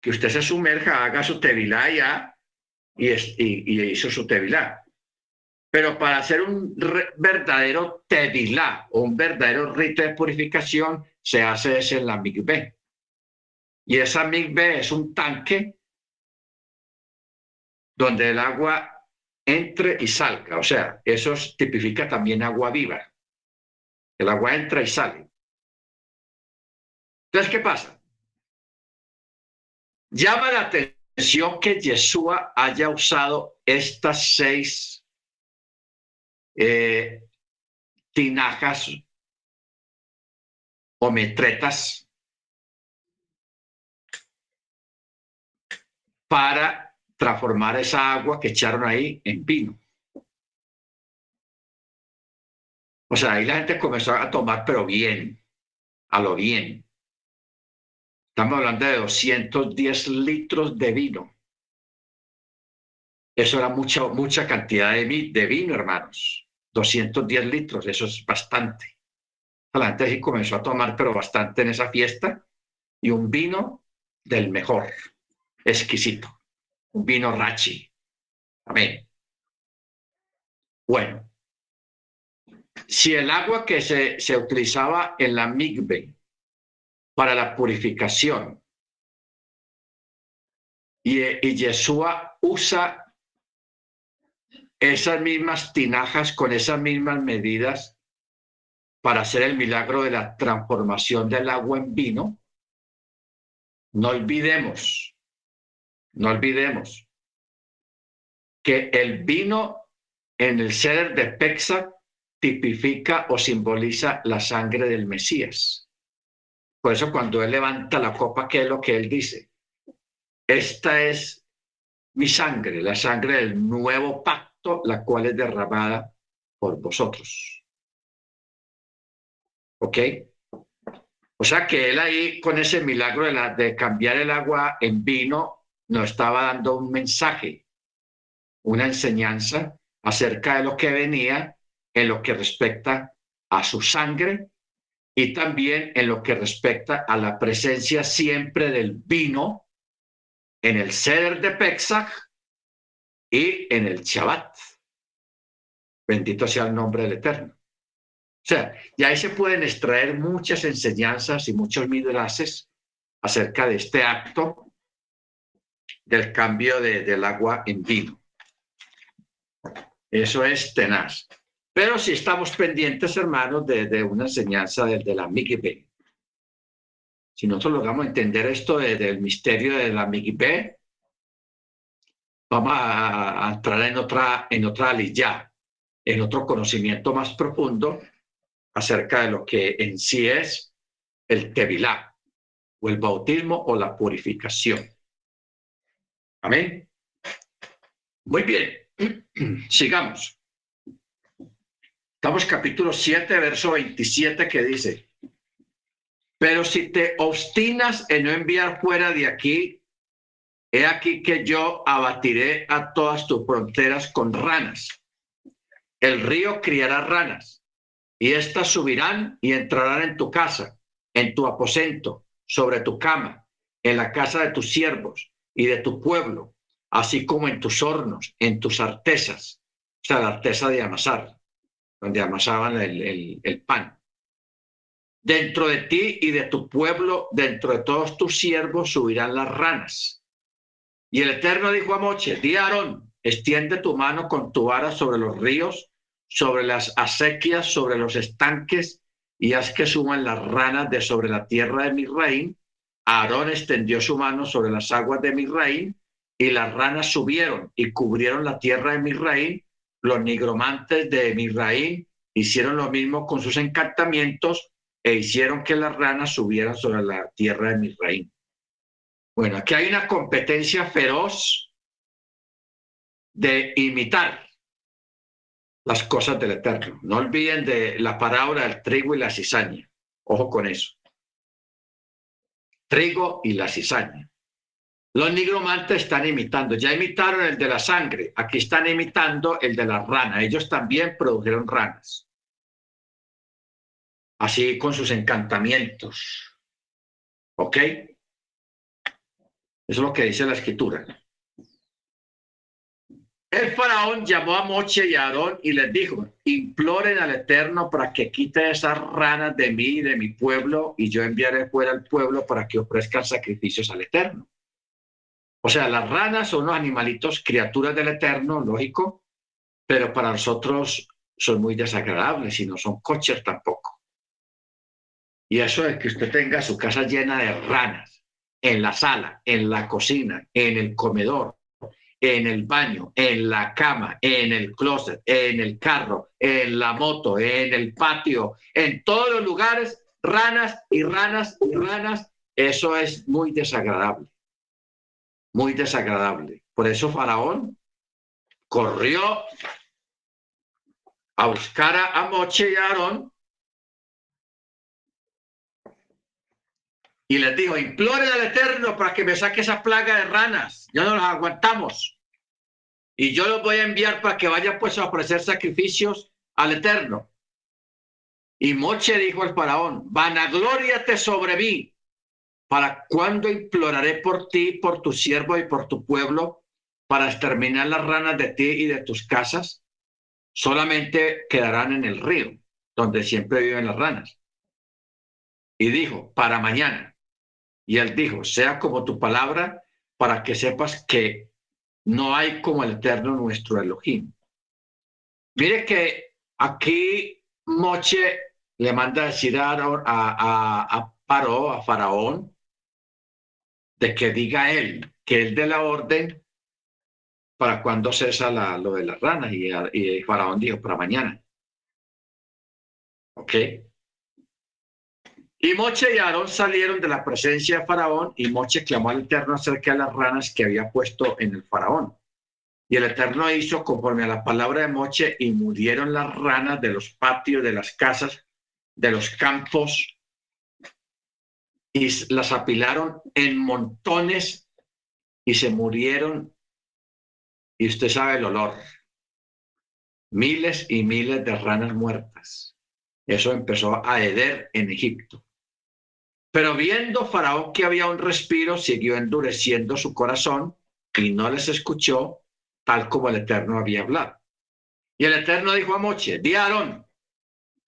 Que usted se sumerja, haga su tevilá ya y, y, y hizo su tevilá. Pero para hacer un verdadero tevilá o un verdadero rito de purificación, se hace ese en la migbe. Y esa migbe es un tanque donde el agua entre y salga. O sea, eso tipifica también agua viva. El agua entra y sale. Entonces, ¿qué pasa? Llama la atención que Yeshua haya usado estas seis eh, tinajas o metretas para transformar esa agua que echaron ahí en vino. O sea, ahí la gente comenzó a tomar, pero bien, a lo bien. Estamos hablando de 210 litros de vino. Eso era mucha, mucha cantidad de, de vino, hermanos. 210 litros, eso es bastante. La gente sí comenzó a tomar, pero bastante en esa fiesta, y un vino del mejor, exquisito, un vino rachi. Amén. Bueno, si el agua que se, se utilizaba en la migbe para la purificación y, y Yeshua usa esas mismas tinajas con esas mismas medidas para hacer el milagro de la transformación del agua en vino, no olvidemos, no olvidemos que el vino en el ceder de Pexa tipifica o simboliza la sangre del Mesías. Por eso cuando él levanta la copa, ¿qué es lo que él dice? Esta es mi sangre, la sangre del nuevo pacto la cual es derramada por vosotros. ¿Ok? O sea que él ahí con ese milagro de, de cambiar el agua en vino nos estaba dando un mensaje, una enseñanza acerca de lo que venía en lo que respecta a su sangre y también en lo que respecta a la presencia siempre del vino en el ceder de Pesach y en el Shabbat. Bendito sea el nombre del Eterno. O sea, y ahí se pueden extraer muchas enseñanzas y muchos midrases acerca de este acto del cambio de, del agua en vino. Eso es tenaz. Pero si estamos pendientes, hermanos, de, una enseñanza de, de la Migibé. Si nosotros logramos entender esto del misterio de la Migibé, vamos a, entrar en otra, en otra ya, en otro conocimiento más profundo acerca de lo que en sí es el Tevilá, o el bautismo o la purificación. Amén. Muy bien, sigamos. Estamos capítulo 7, verso 27 que dice, pero si te obstinas en no enviar fuera de aquí, he aquí que yo abatiré a todas tus fronteras con ranas. El río criará ranas y éstas subirán y entrarán en tu casa, en tu aposento, sobre tu cama, en la casa de tus siervos y de tu pueblo, así como en tus hornos, en tus artesas, o sea, la artesa de amasar, donde amasaban el, el pan. Dentro de ti y de tu pueblo, dentro de todos tus siervos, subirán las ranas. Y el Eterno dijo a Moche, di a Aarón, extiende tu mano con tu vara sobre los ríos, sobre las acequias, sobre los estanques, y haz que suman las ranas de sobre la tierra de Misraín. Aarón extendió su mano sobre las aguas de Misraín, y las ranas subieron y cubrieron la tierra de Misraín. Los nigromantes de Misraín hicieron lo mismo con sus encantamientos e hicieron que las ranas subieran sobre la tierra de Misraín. Bueno, aquí hay una competencia feroz de imitar las cosas del Eterno. No olviden de la parábola del trigo y la cizaña. Ojo con eso. Trigo y la cizaña. Los nigromantes están imitando. Ya imitaron el de la sangre. Aquí están imitando el de la rana. Ellos también produjeron ranas así con sus encantamientos. ¿Ok? Eso es lo que dice la escritura. El faraón llamó a Moche y a Aarón y les dijo, imploren al Eterno para que quite esas ranas de mí y de mi pueblo y yo enviaré fuera al pueblo para que ofrezcan sacrificios al Eterno. O sea, las ranas son los animalitos, criaturas del Eterno, lógico, pero para nosotros son muy desagradables y no son coches tampoco. Y eso es que usted tenga su casa llena de ranas en la sala, en la cocina, en el comedor, en el baño, en la cama, en el closet, en el carro, en la moto, en el patio, en todos los lugares, ranas y ranas y ranas. Eso es muy desagradable, muy desagradable. Por eso Faraón corrió a buscar a Moche y a Aarón y les dijo, imploren al Eterno para que me saque esa plaga de ranas, ya no las aguantamos. Y yo los voy a enviar para que vayan pues a ofrecer sacrificios al Eterno. Y Moche dijo al faraón, vanagloriate sobre mí, para cuando imploraré por ti, por tu siervo y por tu pueblo, para exterminar las ranas de ti y de tus casas, solamente quedarán en el río, donde siempre viven las ranas. Y dijo, para mañana. Y él dijo, sea como tu palabra, para que sepas que no hay como el eterno nuestro Elohim. Mire que aquí Moche le manda a decir a, a, a, Paró, a Faraón, de que diga él, que él dé la orden para cuando cesa la, lo de las ranas. Y, y Faraón dijo, para mañana. ¿Ok? Y Moche y Aarón salieron de la presencia de Faraón y Moche clamó al Eterno acerca de las ranas que había puesto en el Faraón. Y el Eterno hizo conforme a la palabra de Moche y murieron las ranas de los patios, de las casas, de los campos y las apilaron en montones y se murieron, y usted sabe el olor, miles y miles de ranas muertas. Eso empezó a heder en Egipto. Pero viendo Faraón que había un respiro, siguió endureciendo su corazón y no les escuchó tal como el Eterno había hablado. Y el Eterno dijo a Moche, di a Aarón,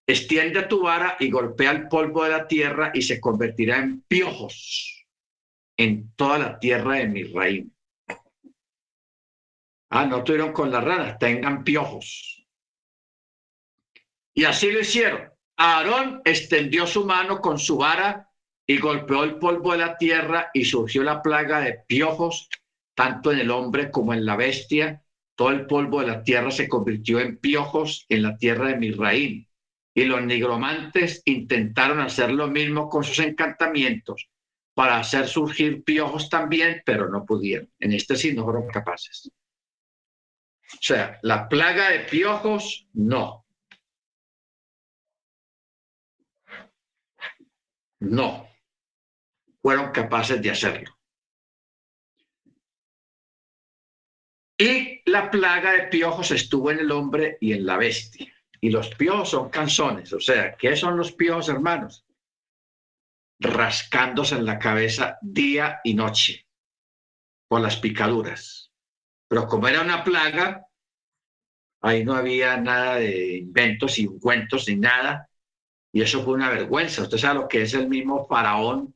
extiende tu vara y golpea el polvo de la tierra y se convertirá en piojos en toda la tierra de mi reino. Ah, no tuvieron con las ranas, tengan piojos. Y así lo hicieron. Aarón extendió su mano con su vara y golpeó el polvo de la tierra y surgió la plaga de piojos, tanto en el hombre como en la bestia. Todo el polvo de la tierra se convirtió en piojos en la tierra de Misraín. Y los nigromantes intentaron hacer lo mismo con sus encantamientos para hacer surgir piojos también, pero no pudieron. En este sí no fueron capaces. O sea, la plaga de piojos, no. No fueron capaces de hacerlo. Y la plaga de piojos estuvo en el hombre y en la bestia. Y los piojos son canzones. O sea, ¿qué son los piojos, hermanos? Rascándose en la cabeza día y noche por las picaduras. Pero como era una plaga, ahí no había nada de inventos y cuentos ni nada. Y eso fue una vergüenza. Usted sabe lo que es el mismo faraón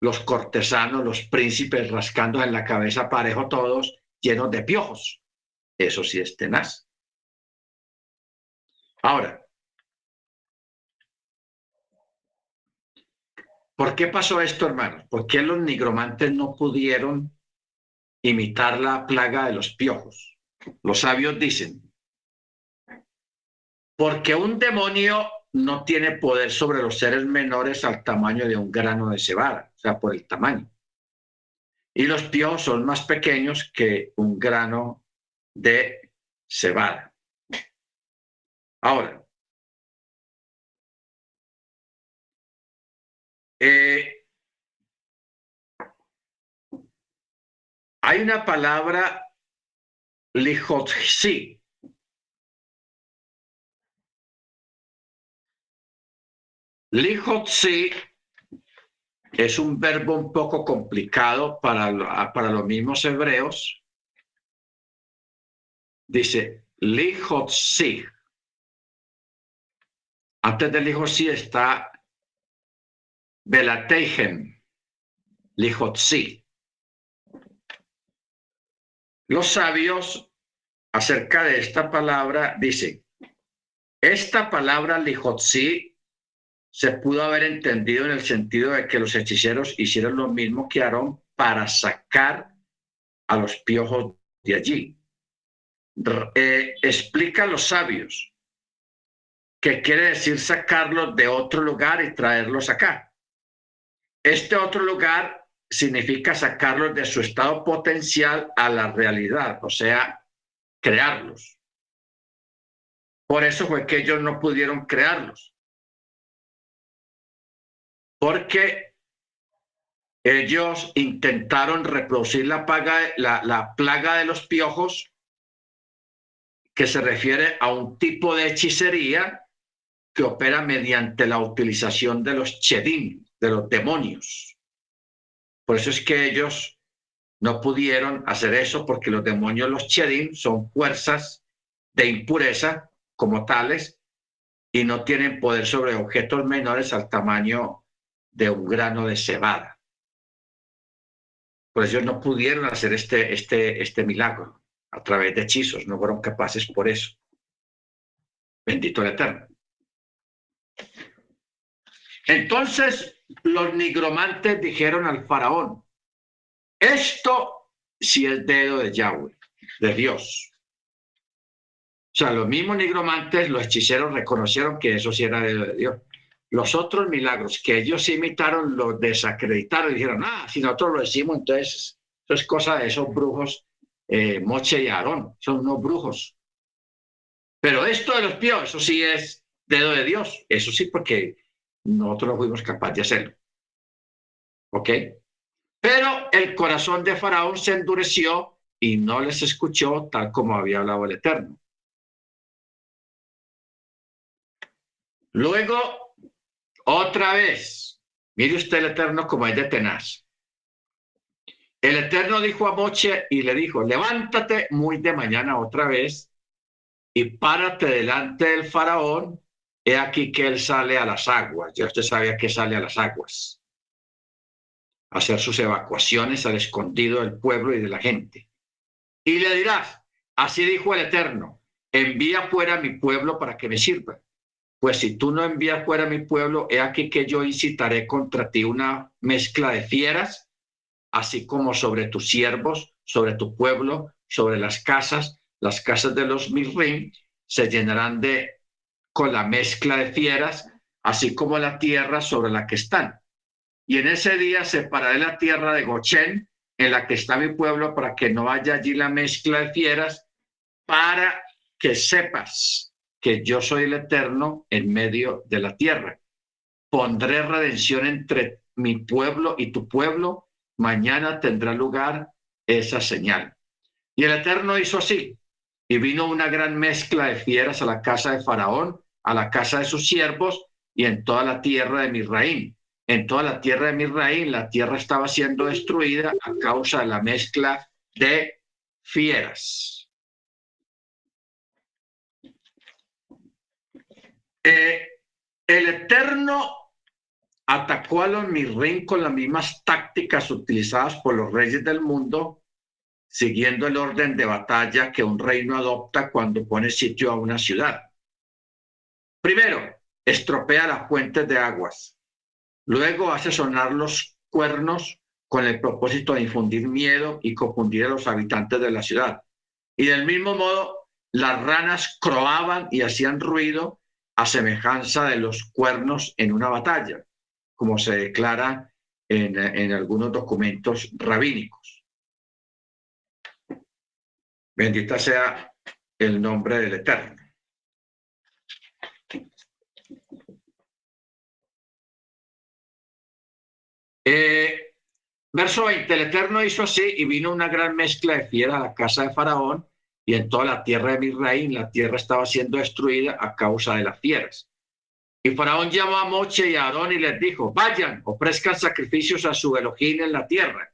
los cortesanos, los príncipes rascando en la cabeza parejo todos, llenos de piojos. Eso sí es tenaz. Ahora, ¿por qué pasó esto, hermanos? ¿Por qué los nigromantes no pudieron imitar la plaga de los piojos? Los sabios dicen, porque un demonio no tiene poder sobre los seres menores al tamaño de un grano de cebada, o sea, por el tamaño. Y los piojos son más pequeños que un grano de cebada. Ahora, eh, hay una palabra Lijotzi es un verbo un poco complicado para, para los mismos hebreos. Dice lijotzi. Antes del lijotzi está belateigen, lijotzi. Los sabios acerca de esta palabra dicen, esta palabra lijotzi se pudo haber entendido en el sentido de que los hechiceros hicieron lo mismo que Aarón para sacar a los piojos de allí. Eh, explica los sabios que quiere decir sacarlos de otro lugar y traerlos acá. Este otro lugar significa sacarlos de su estado potencial a la realidad, o sea, crearlos. Por eso fue que ellos no pudieron crearlos porque ellos intentaron reproducir la, la, plaga de los piojos, que se refiere a un tipo de hechicería que opera mediante la utilización de los chedim, de los demonios. Por eso es que ellos no pudieron hacer eso, porque los demonios, los chedim, son fuerzas de impureza como tales y no tienen poder sobre objetos menores al tamaño de un grano de cebada. Pues ellos no pudieron hacer este, este, este milagro a través de hechizos, no fueron capaces por eso. Bendito el Eterno. Entonces los nigromantes dijeron al faraón, esto sí es dedo de Yahweh, de Dios. O sea, los mismos nigromantes, los hechiceros reconocieron que eso sí era dedo de Dios. Los otros milagros que ellos imitaron, los desacreditaron, dijeron, ah, si nosotros lo decimos, entonces eso es cosa de esos brujos, eh, Moche y Aarón, son unos brujos. Pero esto de los pies, eso sí es dedo de Dios, eso sí, porque nosotros no fuimos capaces de hacerlo. ¿Ok? Pero el corazón de Faraón se endureció y no les escuchó tal como había hablado el Eterno. Luego, otra vez, mire usted el Eterno como es de tenaz. El Eterno dijo a Moche y le dijo, levántate muy de mañana otra vez y párate delante del faraón. He aquí que él sale a las aguas. Ya usted sabía que sale a las aguas. hacer sus evacuaciones al escondido del pueblo y de la gente. Y le dirás, así dijo el Eterno, envía fuera a mi pueblo para que me sirva. Pues si tú no envías fuera a mi pueblo, he aquí que yo incitaré contra ti una mezcla de fieras así como sobre tus siervos, sobre tu pueblo, sobre las casas, las casas de los Mirrim se llenarán de con la mezcla de fieras, así como la tierra sobre la que están. Y en ese día separaré la tierra de Gochen, en la que está mi pueblo, para que no haya allí la mezcla de fieras, para que sepas que yo soy el eterno en medio de la tierra. Pondré redención entre mi pueblo y tu pueblo, mañana tendrá lugar esa señal. Y el Eterno hizo así, y vino una gran mezcla de fieras a la casa de Faraón, a la casa de sus siervos y en toda la tierra de Misraín. En toda la tierra de Misraín, la tierra estaba siendo destruida a causa de la mezcla de fieras. Eh, el Eterno atacó a los Mirrin con las mismas tácticas utilizadas por los reyes del mundo, siguiendo el orden de batalla que un reino adopta cuando pone sitio a una ciudad. Primero, estropea las fuentes de aguas. Luego hace sonar los cuernos con el propósito de infundir miedo y confundir a los habitantes de la ciudad. Y del mismo modo, las ranas croaban y hacían ruido a semejanza de los cuernos en una batalla como se declara en, algunos documentos rabínicos. Bendita sea el nombre del Eterno. Eh, verso 20, el Eterno hizo así y vino una gran mezcla de fieras a la casa de Faraón y en toda la tierra de Misraín la tierra estaba siendo destruida a causa de las fieras. Y Faraón llamó a Moche y a Aarón y les dijo, vayan, ofrezcan sacrificios a su Elohim en la tierra.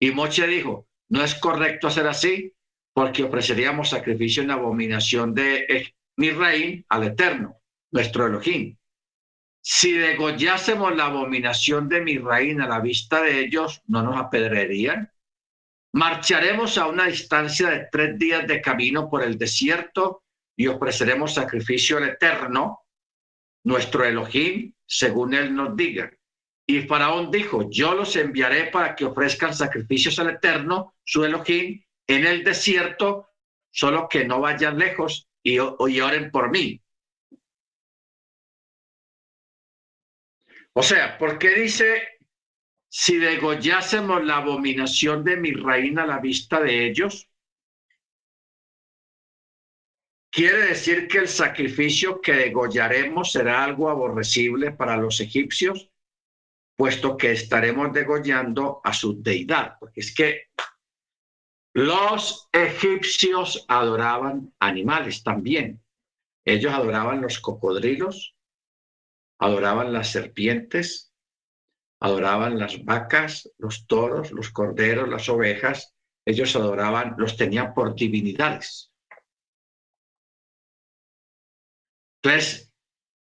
Y Moche dijo, no es correcto hacer así, porque ofreceríamos sacrificio en abominación de Misraín al Eterno, nuestro Elohim. Si degollásemos la abominación de Misraín a la vista de ellos, ¿no nos apedrearían? Marcharemos a una distancia de tres días de camino por el desierto y ofreceremos sacrificio al Eterno nuestro Elohim, según él nos diga. Y Faraón dijo, yo los enviaré para que ofrezcan sacrificios al Eterno, su Elohim, en el desierto, solo que no vayan lejos y, y oren por mí. O sea, ¿por qué dice, si degollásemos la abominación de mi reina a la vista de ellos? Quiere decir que el sacrificio que degollaremos será algo aborrecible para los egipcios, puesto que estaremos degollando a su deidad, porque es que los egipcios adoraban animales también. Ellos adoraban los cocodrilos, adoraban las serpientes, adoraban las vacas, los toros, los corderos, las ovejas. Ellos adoraban, los tenían por divinidades. Entonces,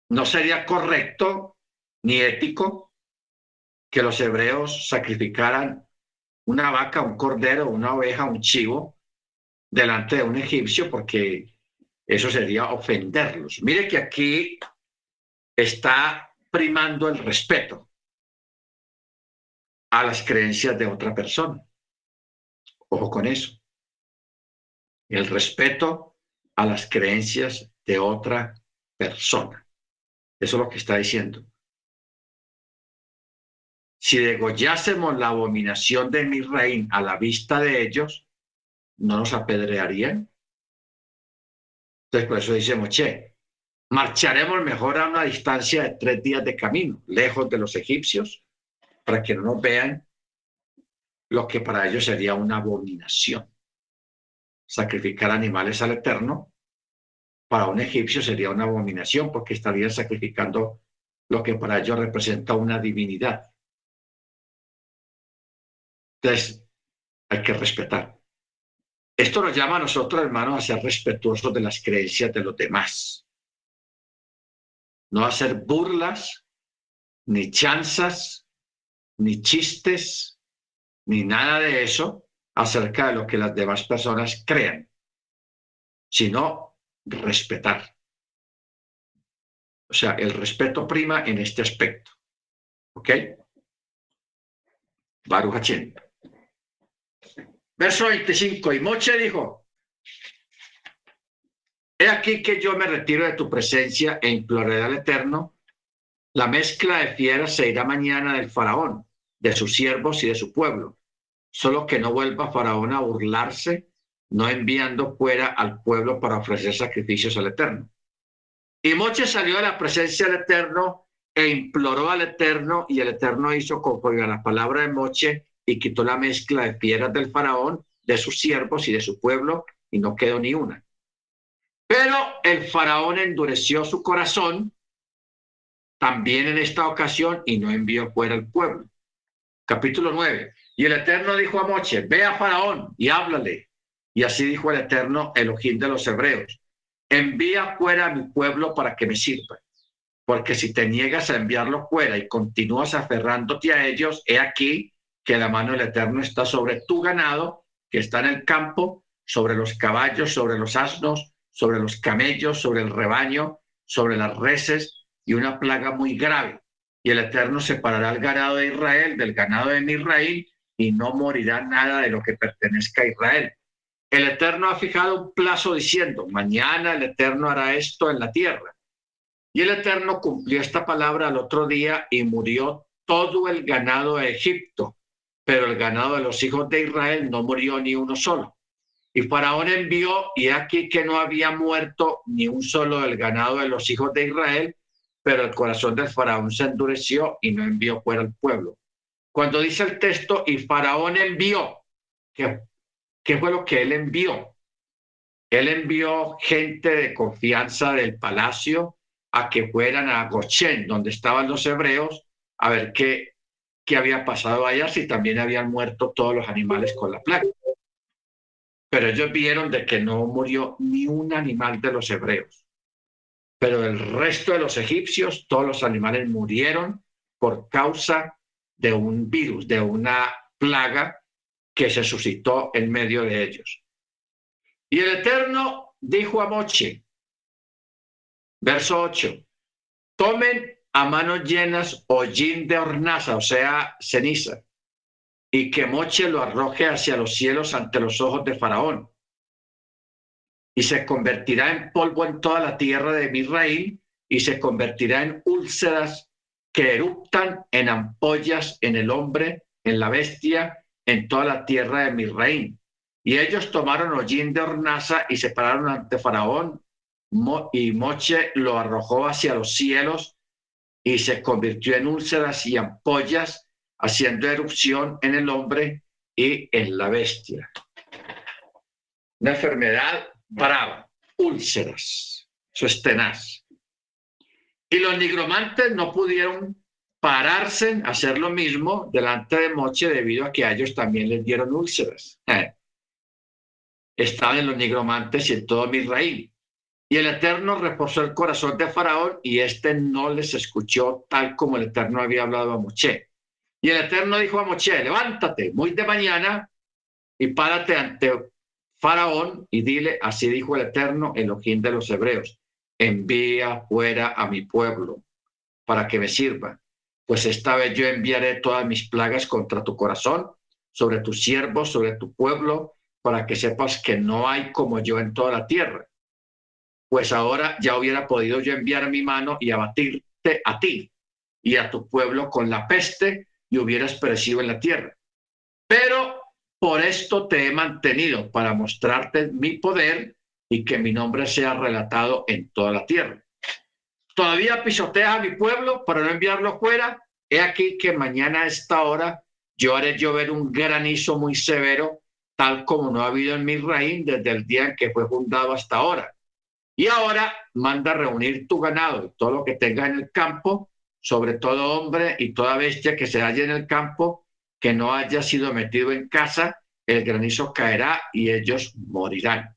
no sería correcto ni ético que los hebreos sacrificaran una vaca, un cordero, una oveja, un chivo delante de un egipcio porque eso sería ofenderlos. Mire que aquí está primando el respeto a las creencias de otra persona. Ojo con eso. El respeto a las creencias de otra persona. Eso es lo que está diciendo. Si degollásemos la abominación de mi reino a la vista de ellos, ¿no nos apedrearían? Entonces, por eso dice Moche, marcharemos mejor a una distancia de tres días de camino, lejos de los egipcios, para que no nos vean lo que para ellos sería una abominación. Sacrificar animales al Eterno para un egipcio sería una abominación porque estaría sacrificando lo que para ellos representa una divinidad. Entonces, hay que respetar. Esto nos llama a nosotros, hermanos, a ser respetuosos de las creencias de los demás. No hacer burlas, ni chanzas, ni chistes, ni nada de eso acerca de lo que las demás personas crean, sino respetar. O sea, el respeto prima en este aspecto. ¿Ok? Baruch. Verso 25. Y Moche dijo, He aquí que yo me retiro de tu presencia e imploraré al Eterno. La mezcla de fieras se irá mañana del faraón, de sus siervos y de su pueblo. Solo que no vuelva faraón a burlarse, no enviando fuera al pueblo para ofrecer sacrificios al Eterno. Y Moche salió a la presencia del Eterno e imploró al Eterno, y el Eterno hizo conforme a la palabra de Moche y quitó la mezcla de fieras del faraón, de sus siervos y de su pueblo, y no quedó ni una. Pero el faraón endureció su corazón también en esta ocasión y no envió fuera al pueblo. Capítulo 9. Y el Eterno dijo a Moche, ve a faraón y háblale. Y así dijo el Eterno, Elohim de los hebreos, envía fuera a mi pueblo para que me sirva. Porque si te niegas a enviarlo fuera y continúas aferrándote a ellos, he aquí que la mano del Eterno está sobre tu ganado, que está en el campo, sobre los caballos, sobre los asnos, sobre los camellos, sobre el rebaño, sobre las reses, y una plaga muy grave. Y el Eterno separará el ganado de Israel del ganado de Israel, y no morirá nada de lo que pertenezca a Israel. El Eterno ha fijado un plazo diciendo, mañana el Eterno hará esto en la tierra. Y el Eterno cumplió esta palabra al otro día y murió todo el ganado de Egipto, pero el ganado de los hijos de Israel no murió ni uno solo. Y Faraón envió, y aquí que no había muerto ni un solo del ganado de los hijos de Israel, pero el corazón del Faraón se endureció y no envió fuera al pueblo. Cuando dice el texto, y Faraón envió, ¿qué, fue lo que él envió? Él envió gente de confianza del palacio a que fueran a Goshen, donde estaban los hebreos, a ver qué, qué había pasado allá, si también habían muerto todos los animales con la plaga. Pero ellos vieron de que no murió ni un animal de los hebreos. Pero el resto de los egipcios, todos los animales murieron por causa de un virus, de una plaga que se suscitó en medio de ellos. Y el Eterno dijo a Moche, verso 8, tomen a manos llenas hollín de hornaza, o sea, ceniza, y que Moche lo arroje hacia los cielos ante los ojos de Faraón. Y se convertirá en polvo en toda la tierra de Misraín y se convertirá en úlceras que eruptan en ampollas en el hombre, en la bestia, en toda la tierra de Misraín. Y ellos tomaron hollín de hornaza y se pararon ante Faraón, y Moche lo arrojó hacia los cielos y se convirtió en úlceras y ampollas haciendo erupción en el hombre y en la bestia. Una enfermedad brava, úlceras, eso es tenaz. Y los nigromantes no pudieron pararse a hacer lo mismo delante de Moche debido a que a ellos también les dieron úlceras. Eh. Estaban en los nigromantes y en todo Misraíl. Y el Eterno reforzó el corazón de Faraón y éste no les escuchó tal como el Eterno había hablado a Moche. Y el Eterno dijo a Moche, levántate muy de mañana y párate ante Faraón y dile, así dijo el Eterno, Elohim de los Hebreos, envía fuera a mi pueblo para que me sirva, pues esta vez yo enviaré todas mis plagas contra tu corazón, sobre tus siervos, sobre tu pueblo, para que sepas que no hay como yo en toda la tierra. Pues ahora ya hubiera podido yo enviar mi mano y abatirte a ti y a tu pueblo con la peste y hubieras perecido en la tierra. Pero por esto te he mantenido, para mostrarte mi poder y que mi nombre sea relatado en toda la tierra. Todavía pisoteas a mi pueblo para no enviarlo fuera. He aquí que mañana a esta hora yo haré llover un granizo muy severo, tal como no ha habido en Misraín desde el día en que fue fundado hasta ahora. Y ahora manda reunir tu ganado y todo lo que tengas en el campo, sobre todo hombre y toda bestia que se halle en el campo, que no haya sido metido en casa, el granizo caerá y ellos morirán.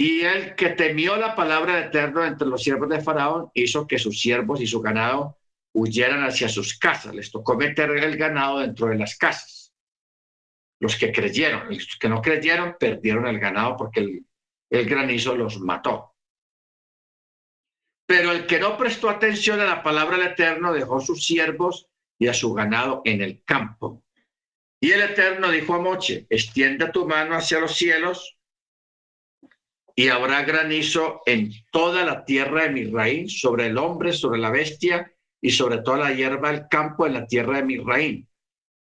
Y el que temió la palabra de Eterno entre los siervos de Faraón hizo que sus siervos y su ganado huyeran hacia sus casas. Les tocó meter el ganado dentro de las casas. Los que creyeron, los que no creyeron, perdieron el ganado porque el, el granizo los mató. Pero el que no prestó atención a la palabra del Eterno dejó sus siervos y a su ganado en el campo. Y el Eterno dijo a Moche, extiende tu mano hacia los cielos y habrá granizo en toda la tierra de Misraín, sobre el hombre, sobre la bestia y sobre toda la hierba del campo en la tierra de Misraín.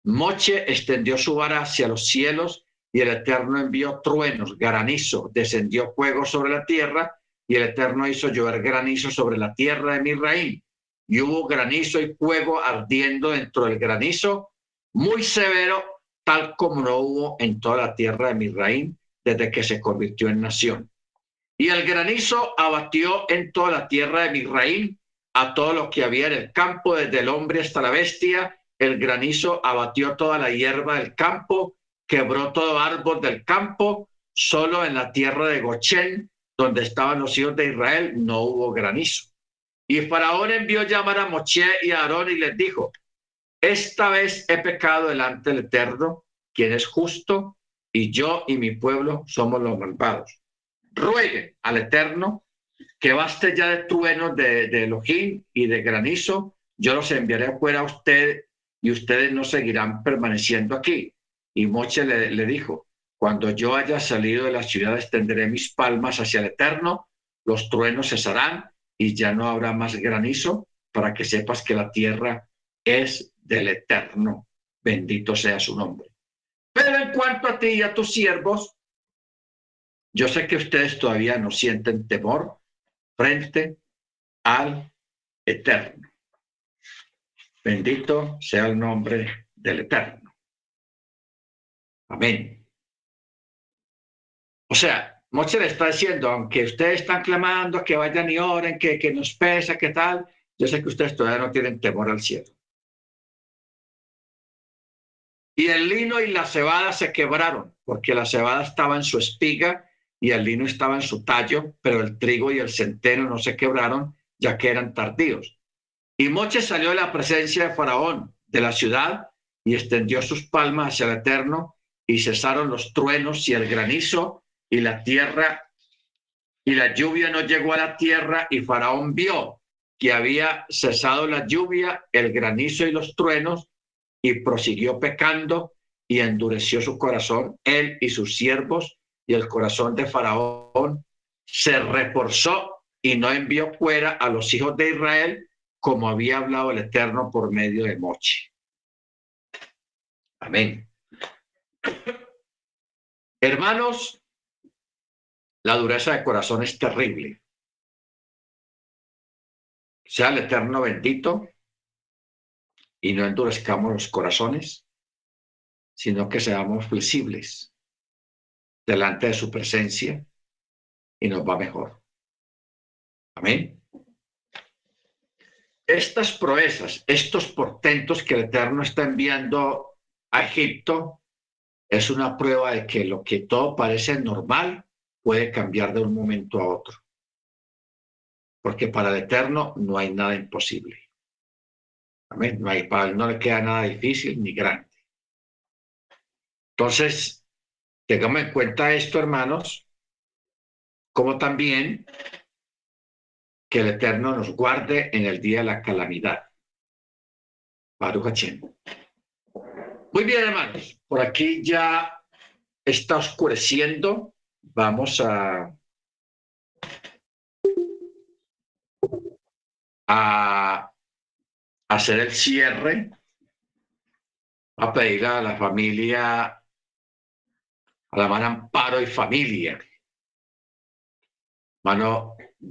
Moche extendió su vara hacia los cielos y el Eterno envió truenos, granizo, descendió fuego sobre la tierra y el Eterno hizo llover granizo sobre la tierra de Misraín. Y hubo granizo y fuego ardiendo dentro del granizo, muy severo, tal como no hubo en toda la tierra de Misraín desde que se convirtió en nación. Y el granizo abatió en toda la tierra de Misraín a todo lo que había en el campo, desde el hombre hasta la bestia. El granizo abatió toda la hierba del campo, quebró todo árbol del campo. Solo en la tierra de Gochen, donde estaban los hijos de Israel, no hubo granizo. Y Faraón envió llamar a Moche y a Aarón y les dijo, esta vez he pecado delante del Eterno, quien es justo, y yo y mi pueblo somos los malvados ruegue al Eterno que baste ya de truenos de, de Elohim y de granizo, yo los enviaré fuera a usted y ustedes no seguirán permaneciendo aquí. Y Moche le dijo, cuando yo haya salido de la ciudad extenderé mis palmas hacia el Eterno, los truenos cesarán y ya no habrá más granizo para que sepas que la tierra es del Eterno. Bendito sea su nombre. Pero en cuanto a ti y a tus siervos, yo sé que ustedes todavía no sienten temor frente al Eterno. Bendito sea el nombre del Eterno. Amén. O sea, Moche le está diciendo, aunque ustedes están clamando que vayan y oren, que, que nos pesa, que tal, yo sé que ustedes todavía no tienen temor al cielo. Y el lino y la cebada se quebraron, porque la cebada estaba en su espiga y el lino estaba en su tallo, pero el trigo y el centeno no se quebraron, ya que eran tardíos. Y Moche salió de la presencia de Faraón, de la ciudad, y extendió sus palmas hacia el Eterno, y cesaron los truenos y el granizo, y la tierra, y la lluvia no llegó a la tierra, y Faraón vio que había cesado la lluvia, el granizo y los truenos, y prosiguió pecando, y endureció su corazón, él y sus siervos, y el corazón de Faraón se reforzó y no envió fuera a los hijos de Israel como había hablado el Eterno por medio de Moche. Amén. Hermanos, la dureza de corazón es terrible. Sea el Eterno bendito y no endurezcamos los corazones, sino que seamos flexibles delante de su presencia y nos va mejor. Amén. Estas proezas, estos portentos que el Eterno está enviando a Egipto, es una prueba de que lo que todo parece normal puede cambiar de un momento a otro. Porque para el Eterno no hay nada imposible. Amén. No, hay, para él no le queda nada difícil ni grande. Entonces, Tengamos en cuenta esto, hermanos, como también que el Eterno nos guarde en el día de la calamidad. Baruch Muy bien, hermanos, por aquí ya está oscureciendo. Vamos a, a hacer el cierre, a pedir a la familia a la mano Amparo y Familia. Mano